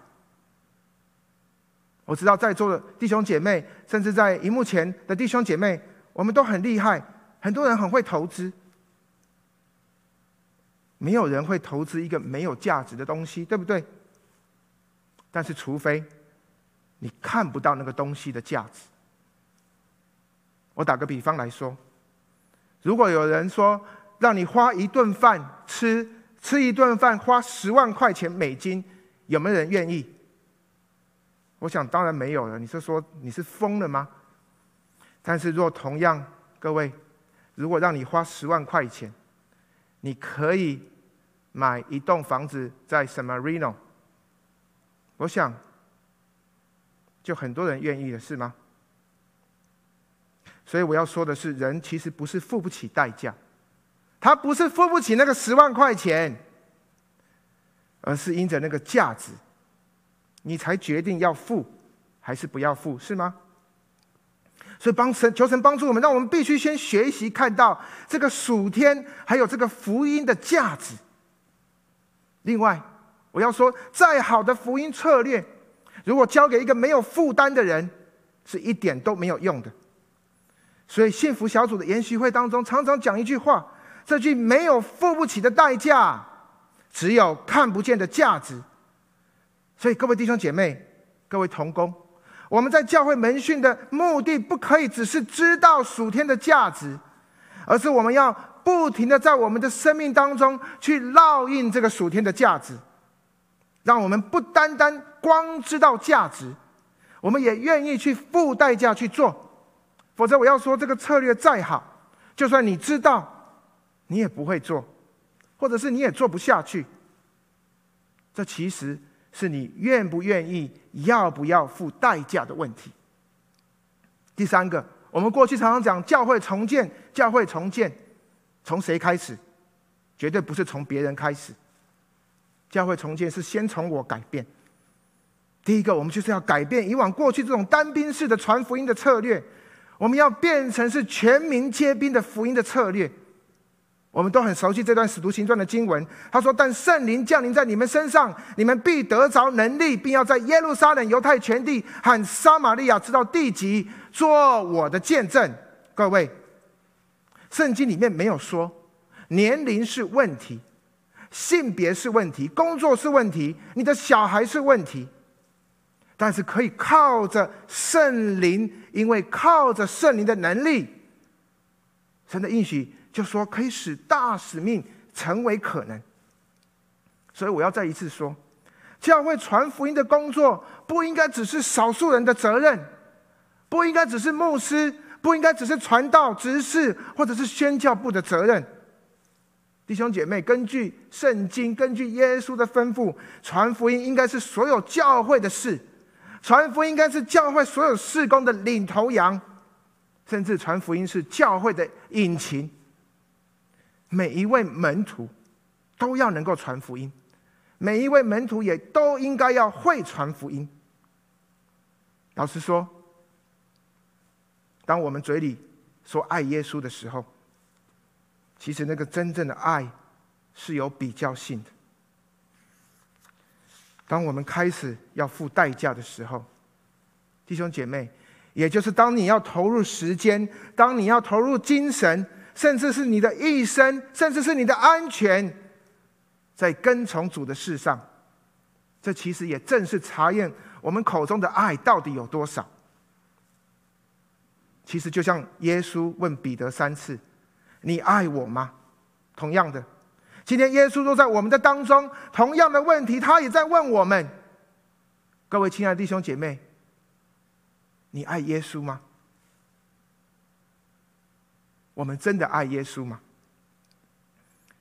我知道在座的弟兄姐妹，甚至在荧幕前的弟兄姐妹，我们都很厉害，很多人很会投资。没有人会投资一个没有价值的东西，对不对？但是，除非你看不到那个东西的价值。我打个比方来说，如果有人说让你花一顿饭吃，吃一顿饭花十万块钱美金，有没有人愿意？我想当然没有了。你是说你是疯了吗？但是若同样，各位，如果让你花十万块钱，你可以。买一栋房子在 San Marino，我想，就很多人愿意的是吗？所以我要说的是，人其实不是付不起代价，他不是付不起那个十万块钱，而是因着那个价值，你才决定要付还是不要付，是吗？所以帮神求神帮助我们，让我们必须先学习看到这个属天还有这个福音的价值。另外，我要说，再好的福音策略，如果交给一个没有负担的人，是一点都没有用的。所以幸福小组的研习会当中，常常讲一句话：这句没有付不起的代价，只有看不见的价值。所以各位弟兄姐妹，各位同工。我们在教会门训的目的，不可以只是知道属天的价值，而是我们要不停的在我们的生命当中去烙印这个属天的价值，让我们不单单光知道价值，我们也愿意去付代价去做。否则，我要说这个策略再好，就算你知道，你也不会做，或者是你也做不下去。这其实。是你愿不愿意、要不要付代价的问题。第三个，我们过去常常讲教会重建，教会重建，从谁开始？绝对不是从别人开始。教会重建是先从我改变。第一个，我们就是要改变以往过去这种单兵式的传福音的策略，我们要变成是全民皆兵的福音的策略。我们都很熟悉这段《使徒行传》的经文。他说：“但圣灵降临在你们身上，你们必得着能力，并要在耶路撒冷、犹太全地和撒玛利亚直到地极，做我的见证。”各位，圣经里面没有说年龄是问题，性别是问题，工作是问题，你的小孩是问题，但是可以靠着圣灵，因为靠着圣灵的能力，神的应许。就说可以使大使命成为可能，所以我要再一次说，教会传福音的工作不应该只是少数人的责任，不应该只是牧师，不应该只是传道执事或者是宣教部的责任。弟兄姐妹，根据圣经，根据耶稣的吩咐，传福音应该是所有教会的事，传福音应该是教会所有事工的领头羊，甚至传福音是教会的引擎。每一位门徒都要能够传福音，每一位门徒也都应该要会传福音。老实说，当我们嘴里说爱耶稣的时候，其实那个真正的爱是有比较性的。当我们开始要付代价的时候，弟兄姐妹，也就是当你要投入时间，当你要投入精神。甚至是你的一生，甚至是你的安全，在跟从主的事上，这其实也正是查验我们口中的爱到底有多少。其实就像耶稣问彼得三次：“你爱我吗？”同样的，今天耶稣都在我们的当中，同样的问题，他也在问我们。各位亲爱的弟兄姐妹，你爱耶稣吗？我们真的爱耶稣吗？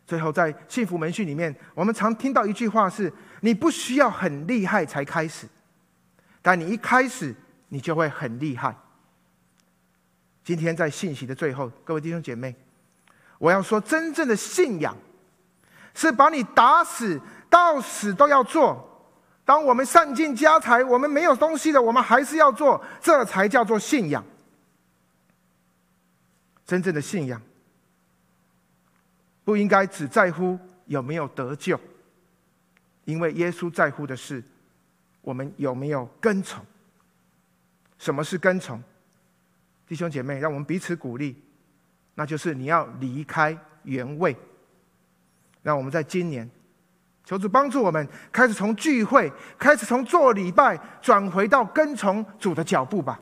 最后，在幸福门训里面，我们常听到一句话是：“你不需要很厉害才开始，但你一开始，你就会很厉害。”今天在信息的最后，各位弟兄姐妹，我要说，真正的信仰是把你打死，到死都要做。当我们散尽家财，我们没有东西了，我们还是要做，这才叫做信仰。真正的信仰不应该只在乎有没有得救，因为耶稣在乎的是我们有没有跟从。什么是跟从？弟兄姐妹，让我们彼此鼓励，那就是你要离开原位。让我们在今年求主帮助我们，开始从聚会，开始从做礼拜，转回到跟从主的脚步吧。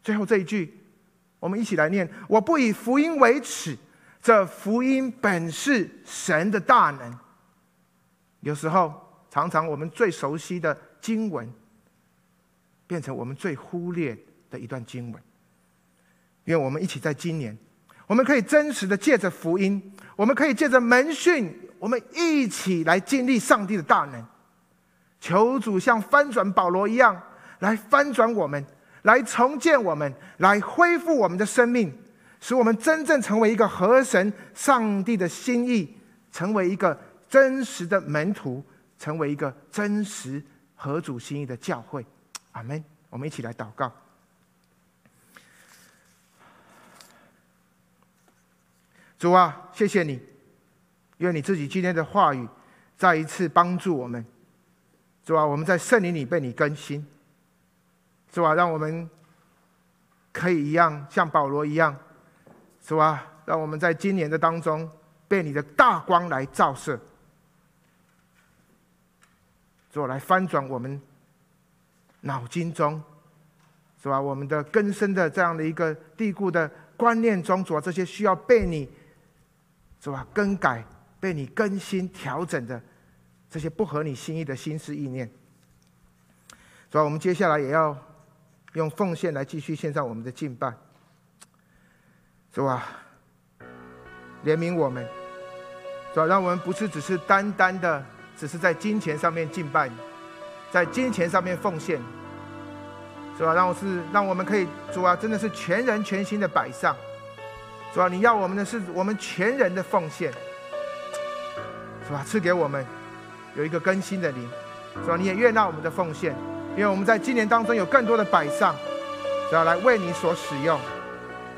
最后这一句。我们一起来念：我不以福音为耻，这福音本是神的大能。有时候，常常我们最熟悉的经文，变成我们最忽略的一段经文。愿我们一起在今年，我们可以真实的借着福音，我们可以借着门训，我们一起来经历上帝的大能。求主像翻转保罗一样，来翻转我们。来重建我们，来恢复我们的生命，使我们真正成为一个合神上帝的心意，成为一个真实的门徒，成为一个真实合主心意的教会。阿门。我们一起来祷告。主啊，谢谢你，愿你自己今天的话语再一次帮助我们。主啊，我们在圣灵里被你更新。主啊，让我们可以一样像保罗一样。主啊，让我们在今年的当中被你的大光来照射。主啊，来翻转我们脑筋中，是吧？我们的根深的这样的一个地固的观念中，主啊，这些需要被你。是吧？更改被你更新调整的这些不合你心意的心思意念，是吧？我们接下来也要用奉献来继续献上我们的敬拜，是吧？怜悯我们，是吧？让我们不是只是单单的只是在金钱上面敬拜，在金钱上面奉献，是吧？让我是让我们可以主啊，真的是全人全心的摆上。主啊，你要我们的是我们全人的奉献，是吧？赐给我们有一个更新的灵，是吧？你也悦纳我们的奉献，因为我们在今年当中有更多的摆上，主要？来为你所使用。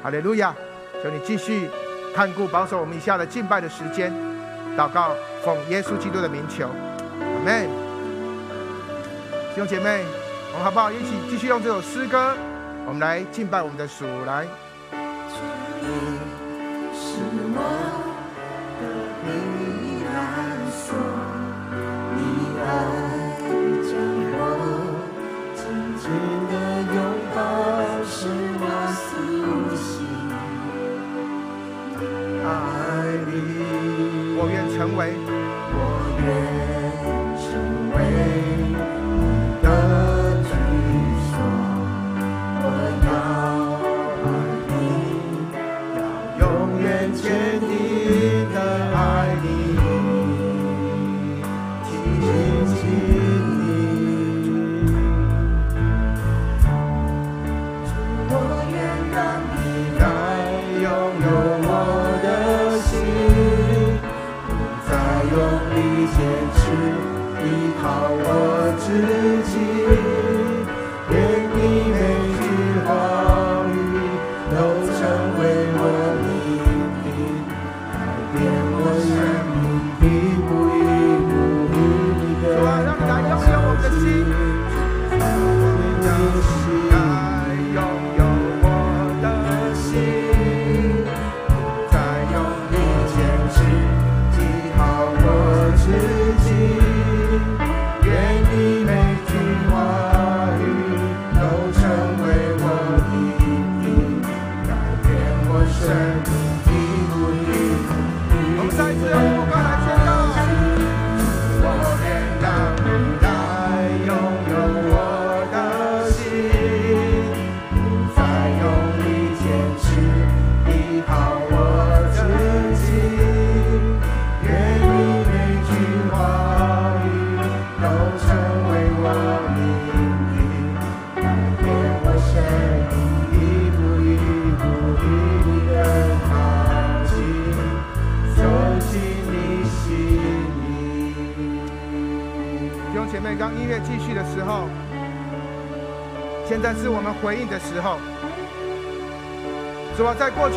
哈利路亚！求你继续看顾保守我们以下的敬拜的时间，祷告奉耶稣基督的名求，阿门。弟兄姐妹，我们好不好一起继续用这首诗歌，我们来敬拜我们的主来。成为，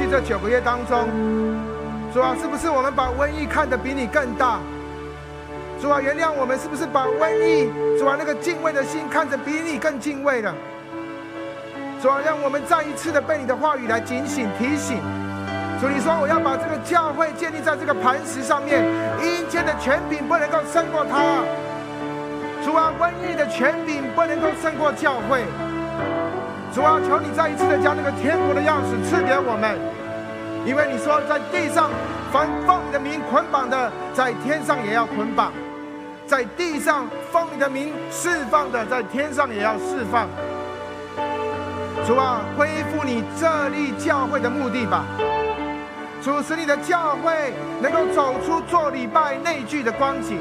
去这九个月当中，主啊，是不是我们把瘟疫看得比你更大？主啊，原谅我们，是不是把瘟疫，主啊，那个敬畏的心看得比你更敬畏了？主啊，让我们再一次的被你的话语来警醒提醒。主，你说我要把这个教会建立在这个磐石上面，阴间的权柄不能够胜过它。主啊，瘟疫的权柄不能够胜过教会。主啊，求你再一次的将那个天国的钥匙赐给我们，因为你说在地上凡奉你的名捆绑的，在天上也要捆绑；在地上奉你的名释放的，在天上也要释放。主啊，恢复你设立教会的目的吧。主，使你的教会能够走出做礼拜内聚的光景。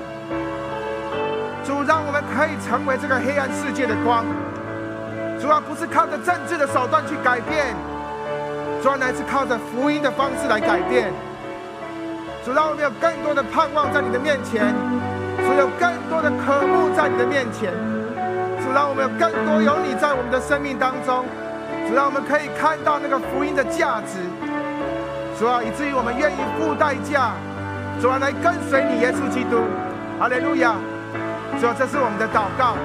主，让我们可以成为这个黑暗世界的光。主啊，不是靠着政治的手段去改变，主啊，乃是靠着福音的方式来改变。主，让我们有更多的盼望在你的面前，主有更多的渴慕在你的面前，主让我们有更多有你在我们的生命当中，主让我们可以看到那个福音的价值，主啊，以至于我们愿意付代价，主啊，来跟随你耶稣基督，哈利路亚，主啊，这是我们的祷告，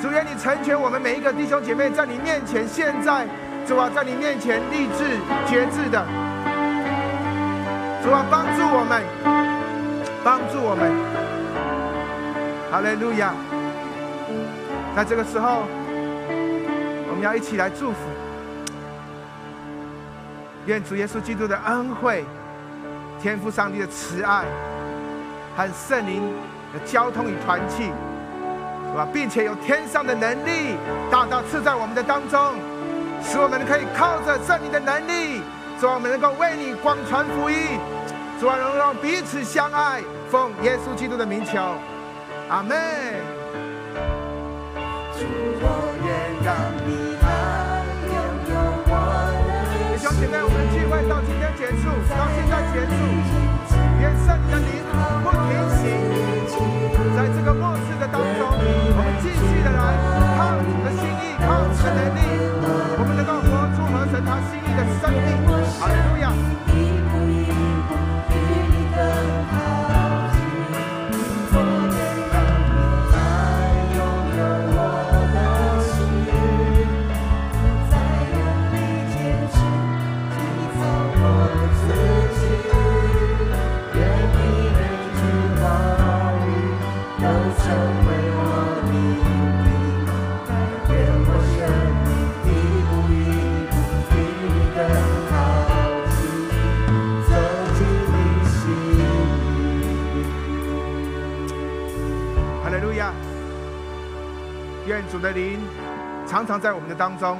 主愿你成全我们每一个弟兄姐妹在你面前，现在主啊，在你面前立志决志的。主啊，帮助我们，帮助我们，哈利路亚！在这个时候，我们要一起来祝福，愿主耶稣基督的恩惠、天父上帝的慈爱和圣灵的交通与团契，是吧？并且有天上的能力大大赐在我们的当中，使我们可以靠着圣灵的能力。主啊，我们能够为你广传福音，主啊，能够彼此相爱，奉耶稣基督的名求，阿门。主，我愿让你来拥有我的心。弟兄姐妹，我们的聚会到今天结束，到现在结束，愿圣灵的灵不停息，在这个末世的当中，能力，我们能够活出合成他心意的生命。常常在我们的当中，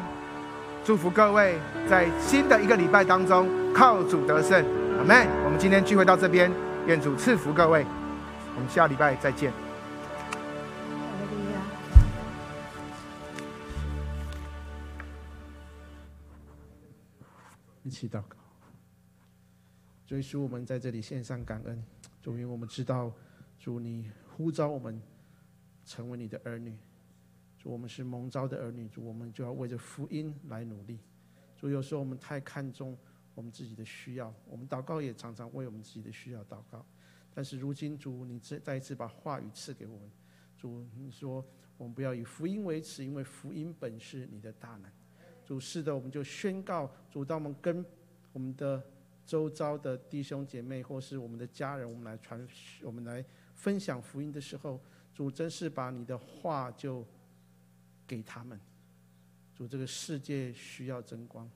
祝福各位在新的一个礼拜当中靠主得胜，阿门。我们今天聚会到这边，愿主赐福各位，我们下礼拜再见。一起祷告，主耶稣，我们在这里献上感恩，主，因为我们知道主你呼召我们成为你的儿女。我们是蒙召的儿女，主，我们就要为着福音来努力。主，有时候我们太看重我们自己的需要，我们祷告也常常为我们自己的需要祷告。但是如今，主，你再再一次把话语赐给我们。主，你说我们不要以福音为耻，因为福音本是你的大能。主，是的，我们就宣告，主，当我们跟我们的周遭的弟兄姐妹，或是我们的家人，我们来传，我们来分享福音的时候，主，真是把你的话就。给他们，主，这个世界需要争光，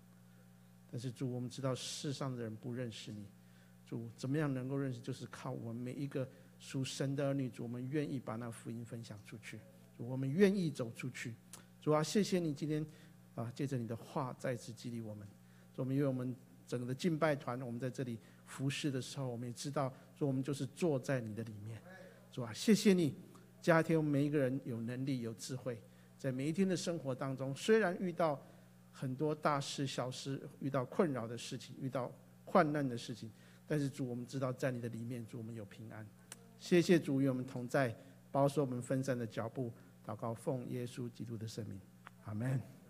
但是主，我们知道世上的人不认识你，主，怎么样能够认识？就是靠我们每一个属神的儿女，主，我们愿意把那福音分享出去，主，我们愿意走出去，主啊，谢谢你今天啊，借着你的话再次激励我们，主，我们因为我们整个的敬拜团，我们在这里服侍的时候，我们也知道，主，我们就是坐在你的里面，主啊，谢谢你，加添我们每一个人有能力有智慧。在每一天的生活当中，虽然遇到很多大事小事，遇到困扰的事情，遇到患难的事情，但是主，我们知道在你的里面，主我们有平安。谢谢主与我们同在，保守我们分散的脚步。祷告奉耶稣基督的圣名，阿门。